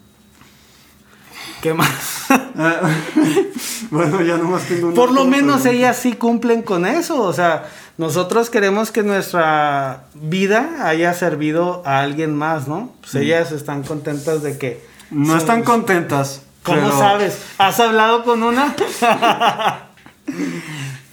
¿Qué más? Bueno, ya nomás tengo una Por lo menos pregunta. ellas sí cumplen con eso. O sea, nosotros queremos que nuestra vida haya servido a alguien más, ¿no? Pues ellas están contentas de que. No son- están contentas. ¿Cómo pero- sabes? ¿Has hablado con una?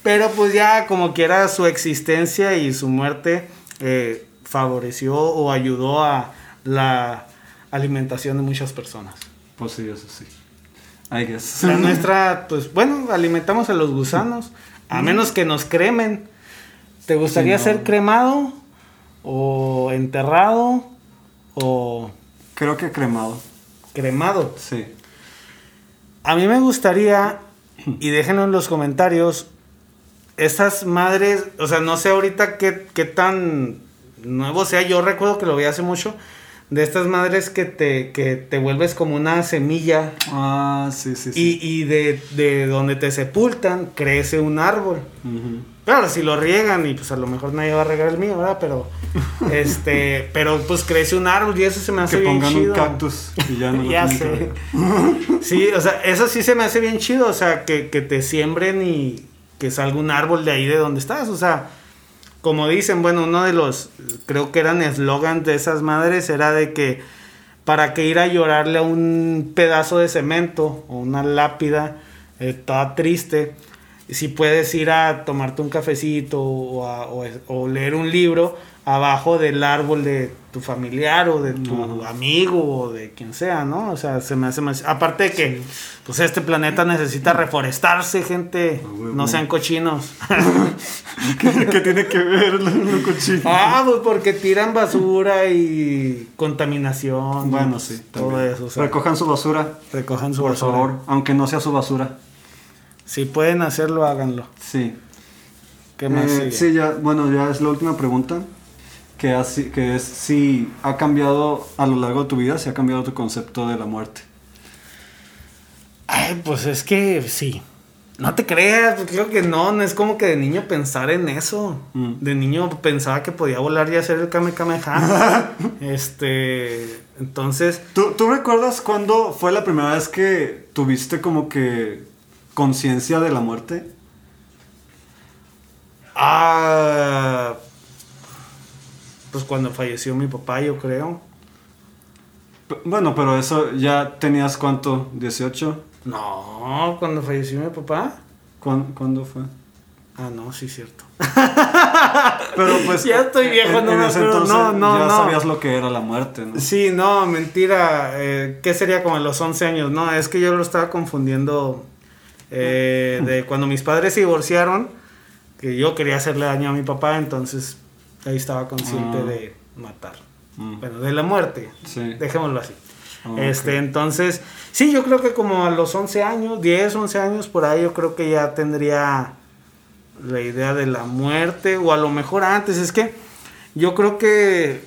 Pero pues ya como quiera su existencia y su muerte eh, favoreció o ayudó a la alimentación de muchas personas. Pues sí, eso sí. I guess. La nuestra, pues bueno, alimentamos a los gusanos, a menos que nos cremen. ¿Te gustaría Sí, no. ser cremado o enterrado o Creo que cremado. cremado? Sí. A mí me gustaría, y déjenlo en los comentarios, esas madres, o sea, no sé ahorita qué, qué tan nuevo sea, yo recuerdo que lo vi hace mucho, de estas madres que te, que te vuelves como una semilla Ah, sí, sí, sí. y, y de, de donde te sepultan crece un árbol. Ujú. Claro, si lo riegan y pues a lo mejor nadie va a regar el mío, ¿verdad? Pero, este, pero pues crece un árbol y eso se me hace Que bien pongan chido. un cactus y ya no lo Ya que sé. Sí, o sea, eso sí se me hace bien chido, o sea, que, que te siembren y que salga un árbol de ahí de donde estás, o sea, como dicen, bueno, uno de los, creo que eran eslogans de esas madres era de que para que ir a llorarle a un pedazo de cemento o una lápida eh, toda triste, si puedes ir a tomarte un cafecito o, a- o- o leer un libro abajo del árbol de tu familiar o de tu amigo o de quien sea, ¿no? O sea, se me hace más... Aparte de que, pues este planeta necesita reforestarse, gente. No sean cochinos. ¿Qué, qué tiene que ver lo, lo cochino? ah, pues porque tiran basura y contaminación. bueno, sí. Todo también. eso. o sea, Recojan su basura, recojan su por basura. favor. Aunque no sea su basura. Si pueden hacerlo, háganlo. Sí. ¿Qué más Eh, sí, ya, bueno, ya es la última pregunta. Que, así, que es si ha cambiado a lo largo de tu vida, si ha cambiado tu concepto de la muerte. Ay, pues es que sí. No te creas, pues creo que no, no es como que de niño pensar en eso. Mm. De niño pensaba que podía volar y hacer el Kame Kameha. este, entonces, ¿Tú, ¿Tú recuerdas cuándo fue la primera vez que tuviste como que conciencia de la muerte? ah, pues cuando falleció mi papá, yo creo. Bueno, pero eso ya tenías cuánto, 18. No, cuando falleció mi papá. ¿Cuán- ¿Cuándo fue? Ah, no, sí, cierto. Pero pues Ya estoy viejo, en, no en me acuerdo. entonces No, no, ya no. sabías lo que era la muerte, ¿no? Sí, no, mentira. Eh, ¿Qué sería como los 11 años? No, es que yo lo estaba confundiendo eh, de cuando mis padres se divorciaron, que yo quería hacerle daño a mi papá, entonces ahí estaba consciente Ah. de matar. Mm, Bueno, de la muerte. Sí. Dejémoslo así. Este, entonces, sí, yo creo que como a los 11 años, 10, 11 años, por ahí yo creo que ya tendría la idea de la muerte, o a lo mejor antes, es que yo creo que,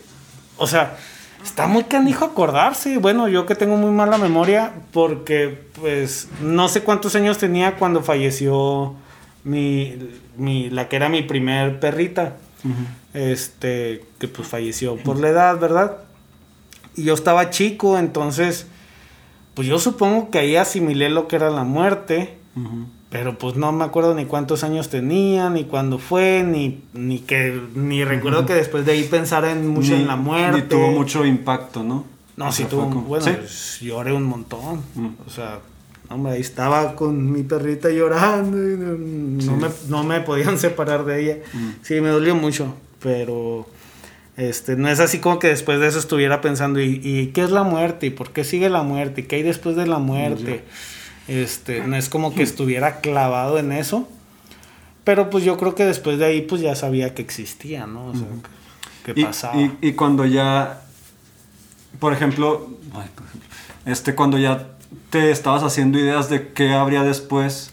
o sea, está muy canijo acordarse, bueno, yo que tengo muy mala memoria, porque pues no sé cuántos años tenía cuando falleció mi, mi la que era mi primer perrita, Este, que pues falleció por la edad, ¿verdad? Y yo estaba chico, entonces, pues yo supongo que ahí asimilé lo que era la muerte, pero pues no me acuerdo ni cuántos años tenía, ni cuándo fue, ni, ni que, ni recuerdo que después de ahí pensara en mucho Ni- en la muerte. Ni tuvo mucho impacto, ¿no? No, O sí tuvo, como- bueno, ¿Sí? pues, lloré un montón. Mm. O sea, hombre, ahí estaba con mi perrita llorando y no, no Sí. me, no me podían separar de ella. Mm. Sí, me dolió mucho, pero este, no es así como que después de eso estuviera pensando, ¿y, y qué es la muerte? ¿Y por qué sigue la muerte? ¿Y qué hay después de la muerte? Este, no es como que estuviera clavado en eso. Pero pues yo creo que después de ahí pues ya sabía que existía, ¿no? O sea, que, que Y- pasaba. Y, y cuando ya, por ejemplo, este, cuando ya te estabas haciendo ideas de qué habría después,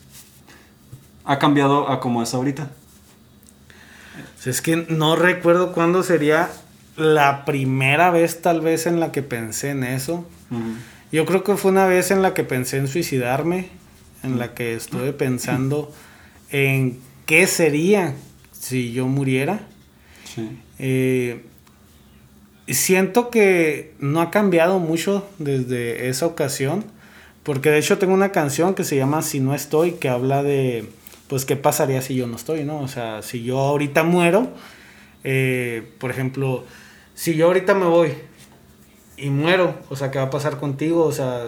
¿ha cambiado a como es ahorita? Es que no recuerdo cuándo sería la primera vez tal vez en la que pensé en eso. Yo creo que fue una vez en la que pensé en suicidarme, en la que estuve pensando en qué sería si yo muriera. Sí. Eh, siento que no ha cambiado mucho desde esa ocasión, porque de hecho tengo una canción que se llama Si no estoy, que habla de, pues, qué pasaría si yo no estoy, ¿no? O sea, si yo ahorita muero, eh, por ejemplo, si yo ahorita me voy y muero, o sea, ¿qué va a pasar contigo? O sea,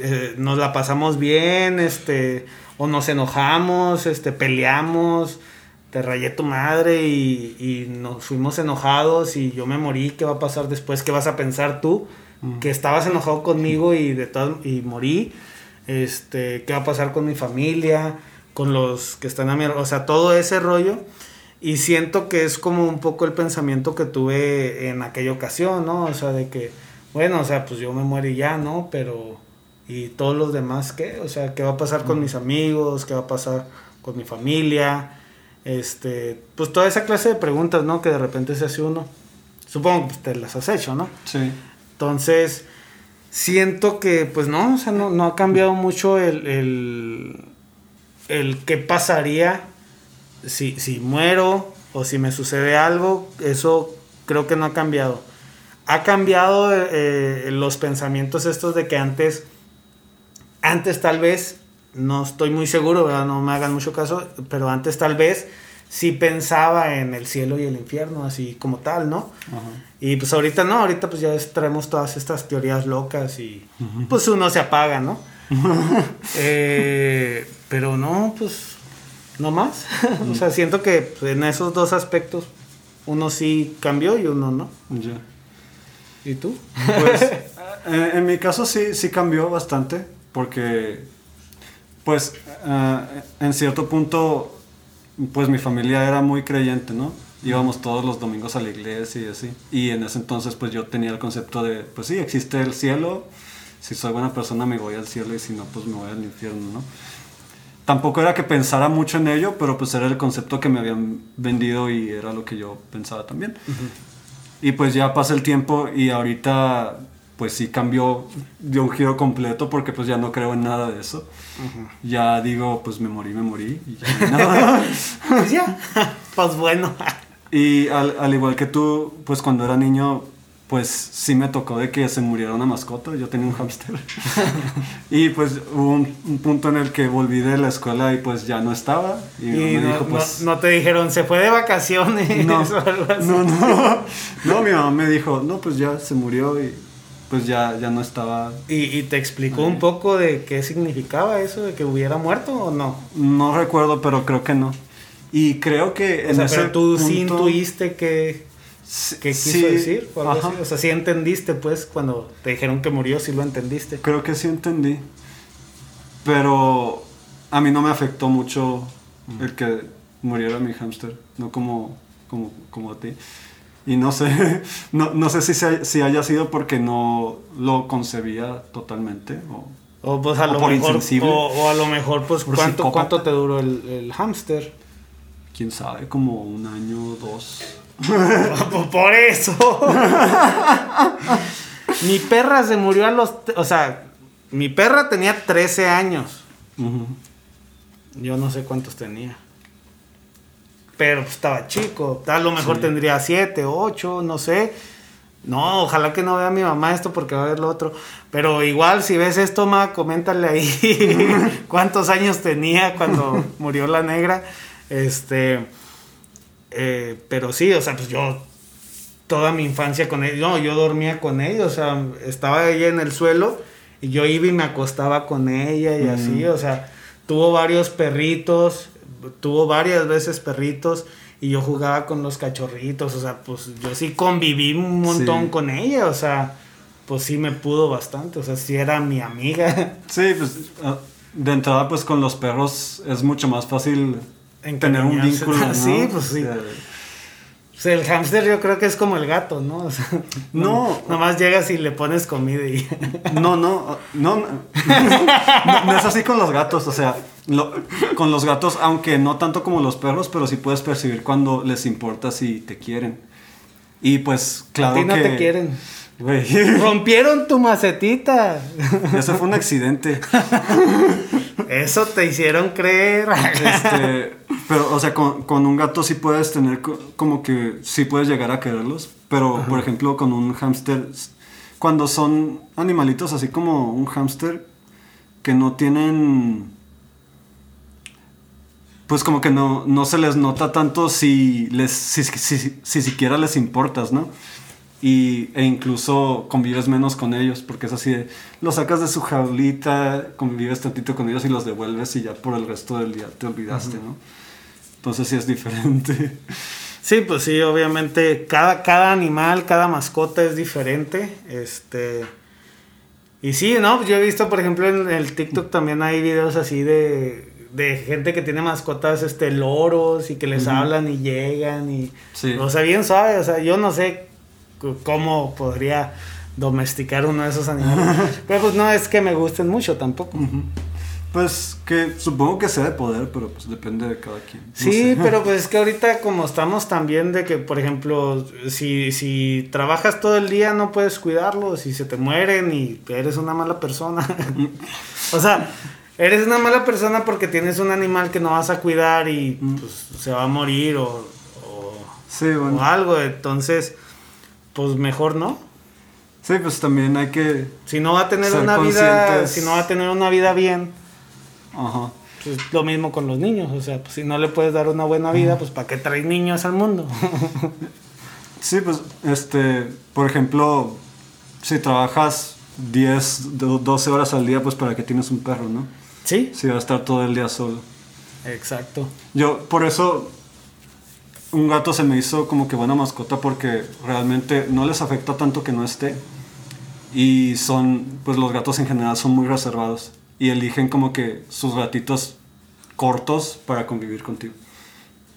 eh, nos la pasamos bien, este, o nos enojamos, este, peleamos, te rayé tu madre y, y nos fuimos enojados y yo me morí, ¿qué va a pasar después? ¿Qué vas a pensar tú? Mm. Que estabas enojado conmigo y de y morí. Este, ¿qué va a pasar con mi familia? Con los que están a mi, o sea, todo ese rollo. Y siento que es como un poco el pensamiento que tuve en aquella ocasión, ¿no? O sea, de que, bueno, o sea, pues yo me muero y ya, ¿no? Pero, ¿y todos los demás qué? O sea, ¿qué va a pasar con mis amigos? ¿Qué va a pasar con mi familia? Este, pues toda esa clase de preguntas, ¿no? Que de repente se hace uno. Supongo que te las has hecho, ¿no? Sí. Entonces, siento que, pues no, o sea, no, no ha cambiado mucho el, el, el qué pasaría si, si muero o si me sucede algo. Eso creo que no ha cambiado. Ha cambiado eh, los pensamientos estos de que antes, antes tal vez, no estoy muy seguro, ¿verdad? no me hagan mucho caso, pero antes tal vez sí pensaba en el cielo y el infierno, así como tal, ¿no? Ajá. Y pues ahorita no, ahorita pues ya traemos todas estas teorías locas y pues uno se apaga, ¿no? Eh, pero no, pues no más. o sea, siento que pues, en esos dos aspectos uno sí cambió y uno no. Ya. ¿Y tú? Pues eh, en mi caso sí, sí cambió bastante porque pues eh, en cierto punto pues mi familia era muy creyente, ¿no? Íbamos todos los domingos a la iglesia y así. Y en ese entonces pues yo tenía el concepto de pues sí, existe el cielo. Si soy buena persona me voy al cielo y si no pues me voy al infierno, ¿no? Tampoco era que pensara mucho en ello, pero pues era el concepto que me habían vendido y era lo que yo pensaba también. Y pues ya pasa el tiempo y ahorita pues sí cambió de un giro completo porque pues ya no creo en nada de eso. Ya digo, pues me morí, me morí. Y, ya no nada. Pues ya. pues bueno. Y al, al igual que tú, pues cuando era niño, pues sí me tocó de que se muriera una mascota, yo tenía un hámster. y pues hubo un, un punto en el que volví de la escuela y pues ya no estaba. Y, Y mamá me no, dijo, pues... no- no te dijeron, se fue de vacaciones No, o algo así. no, no, no, mi mamá me dijo, no, pues ya se murió y pues ya, ya no estaba, ¿Y, y te explicó un poco de qué significaba eso, de que hubiera muerto o no? no recuerdo, pero creo que no. Y creo que O en sea, ese pero tú sí intuiste que, qué quiso sí, decir o algo así. O sea, sí entendiste, pues, cuando te dijeron que murió, sí lo entendiste. Creo que sí entendí. Pero a mí no me afectó mucho el que muriera mi hámster, no como, como, como a ti. Y no sé, no, no sé si, se- si haya sido porque no lo concebía totalmente. O, O pues a O lo por mejor, insensible. o, o a lo mejor, pues, Por ¿cuánto, psicópata. ¿cuánto te duró el, el hámster? quién sabe, como un año dos. Por- Por eso. mi perra se murió a los... O sea, mi perra tenía 13 años. Yo no sé cuántos tenía. Pero pues, estaba chico. A lo mejor Sí. tendría 7, 8, no sé. No, ojalá que no vea a mi mamá esto porque va a ver lo otro. Pero igual, si ves esto, ma, coméntale ahí cuántos años tenía cuando murió la negra. Este. eh, pero sí, o sea, pues yo. Toda mi infancia con ellos. No, yo dormía con ellos. O sea, estaba ella en el suelo y yo iba y me acostaba con ella y así. O sea, tuvo varios perritos. Tuvo varias veces perritos. Y yo jugaba con los cachorritos. O sea, pues yo sí conviví un montón Sí. con ella. O sea, pues sí me pudo bastante. O sea, sí era mi amiga. Sí, pues ah, de entrada pues con los perros es mucho más fácil tener un vínculo, ¿no? Sí, pues sí. Eh, O sea, el hámster yo creo que es como el gato, ¿no? O sea, No. Nomás llegas y le pones comida y... No, no, no, no, no, no es así con los gatos, o sea, lo- con los gatos, aunque no tanto como los perros, pero sí puedes percibir cuando les importa si te quieren. Y pues, claro a ti no que... te quieren. Rompieron tu macetita. ese fue un accidente. Eso te hicieron creer. Este, pero, o sea, con, con un gato sí puedes tener co- como que sí puedes llegar a quererlos. Pero, por ejemplo, con un hámster, cuando son animalitos así como un hámster que no tienen. Pues como que no, no se les nota tanto si les si, si, si- si siquiera les importas, ¿no? Y, e incluso convives menos con ellos, porque es así de, los sacas de su jaulita, convives tantito con ellos y los devuelves y ya por el resto del día te olvidaste, ¿no? Entonces sí es diferente. Sí, pues sí, obviamente cada, cada animal, cada mascota es diferente. Este. Y sí, ¿no? Yo he visto, por ejemplo, en el TikTok también hay videos así de, de gente que tiene mascotas, este, loros y que les hablan y llegan y... Sí. O sea, bien suave, o sea, yo no sé cómo podría domesticar uno de esos animales. Pero pues no es que me gusten mucho tampoco. Pues que supongo que sea de poder, pero pues depende de cada quien. No Sí, sé. pero pues es que ahorita como estamos también de que, por ejemplo, si, si trabajas todo el día no puedes cuidarlos, si se te mueren y eres una mala persona. o sea, eres una mala persona porque tienes un animal que no vas a cuidar y pues, se va a morir o, o, Sí, o bueno. algo. Entonces, pues mejor no. Sí, pues también hay que... Si no va a tener una vida, si no va a tener una vida bien, Ajá. pues lo mismo con los niños. O sea, pues si no le puedes dar una buena vida, pues ¿para qué traes niños al mundo? Sí, pues, este, por ejemplo, si trabajas 10, do- 12 horas al día, pues para qué tienes un perro, ¿no? Sí, Si va a estar todo el día solo. exacto. Yo, por eso, un gato se me hizo como que buena mascota porque realmente no les afecta tanto que no esté. Y son, pues los gatos en general son muy reservados. Y eligen como que sus ratitos cortos para convivir contigo.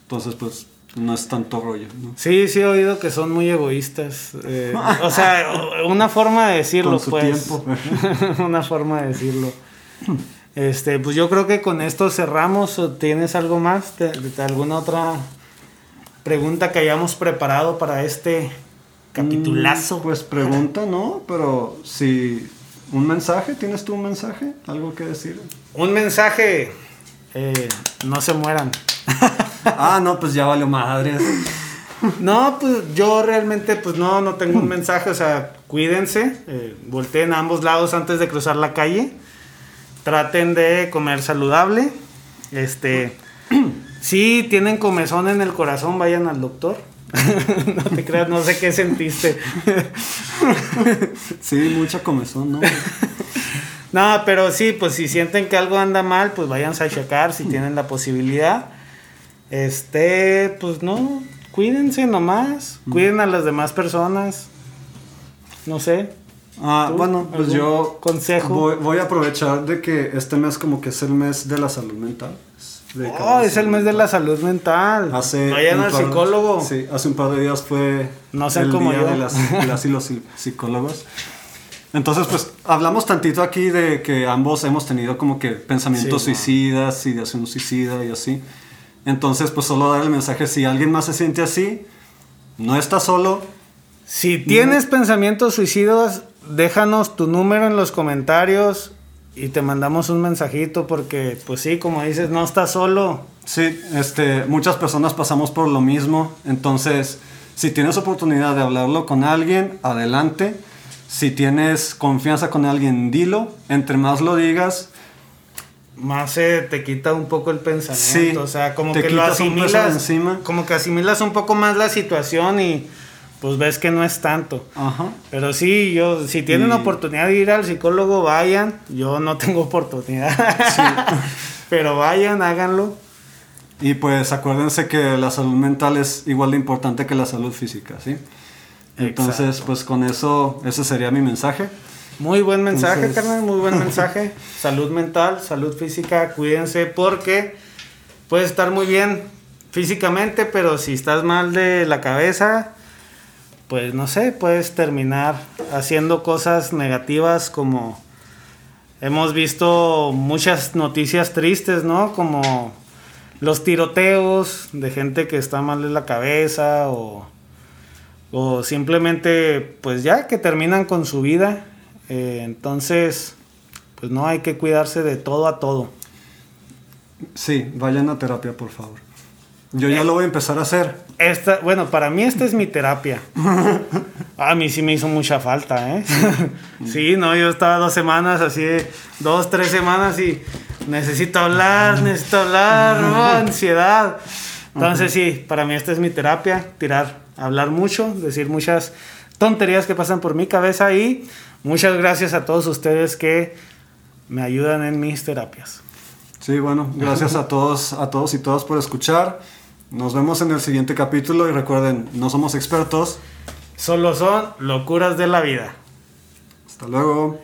Entonces, pues, no es tanto rollo, ¿no? Sí, sí he oído que son muy egoístas. eh, o sea, una forma de decirlo, Con su pues. tiempo. una forma de decirlo. Este, pues yo creo que con esto cerramos. ¿O ¿Tienes algo más? ¿De, de alguna otra pregunta que hayamos preparado para este capitulazo? Mm, Pues pregunta, ¿no? Pero si... ¿Un mensaje? ¿Tienes tú un mensaje? ¿Algo que decir? Un mensaje. eh, no se mueran. ah, no, pues ya valió madres. No, pues yo realmente pues no, no tengo un mensaje, o sea, cuídense, eh, volteen a ambos lados antes de cruzar la calle, traten de comer saludable, este, si tienen comezón en el corazón, vayan al doctor. no te creas, no sé qué sentiste. sí, mucha comezón, ¿no? no, pero sí, pues si sienten que algo anda mal, pues váyanse a checar si tienen la posibilidad. Este, pues no, cuídense nomás, cuiden a las demás personas. No sé. Ah, bueno, pues yo consejo. Voy, a aprovechar de que este mes como que es el mes de la salud mental. Oh, es el mes de la salud mental. Hace Vayan al psicólogo. Sí, hace un par de días fue no el día de las, y los psicólogos. Entonces, pues hablamos tantito aquí de que ambos hemos tenido como que pensamientos suicidas, ideación suicida y así. Entonces, pues solo dar el mensaje, si alguien más se siente así, no está solo. Si tienes pensamientos suicidas, déjanos tu número en los comentarios y te mandamos un mensajito porque, pues sí, como dices, no estás solo. Sí, este, muchas personas pasamos por lo mismo, entonces, si tienes oportunidad de hablarlo con alguien, adelante. Si tienes confianza con alguien, dilo. Entre más lo digas, más se te quita un poco el pensamiento. o sea, como que lo asimilas. Encima. Como que asimilas un poco más la situación y pues ves que no es tanto. Ajá. Pero sí, yo, si tienen oportunidad de ir al psicólogo, vayan. Yo no tengo oportunidad. Sí. Pero vayan, háganlo. Y pues acuérdense que la salud mental es igual de importante que la salud física, ¿sí? Entonces, pues con eso, ese sería mi mensaje. Muy buen mensaje, carnal, muy buen mensaje. salud mental, salud física, cuídense porque puedes estar muy bien físicamente, pero si estás mal de la cabeza, pues no sé, puedes terminar haciendo cosas negativas como hemos visto muchas noticias tristes, ¿no? Como los tiroteos de gente que está mal de la cabeza o, o simplemente pues ya que terminan con su vida eh, entonces, pues no hay que cuidarse de todo a todo. Sí, vayan a terapia, por favor. Yo ya lo voy a empezar a hacer. Esta, bueno, para mí esta es mi terapia. A mí sí me hizo mucha falta, ¿eh? Sí, no, yo estaba dos semanas, así, dos, tres semanas y necesito hablar, necesito hablar, ansiedad. Entonces sí, para mí esta es mi terapia, tirar, hablar mucho, decir muchas tonterías que pasan por mi cabeza y muchas gracias a todos ustedes que me ayudan en mis terapias. Sí, bueno, gracias a todos, a todos y todas por escuchar. Nos vemos en el siguiente capítulo y recuerden, no somos expertos. Solo son locuras de la vida. Hasta luego.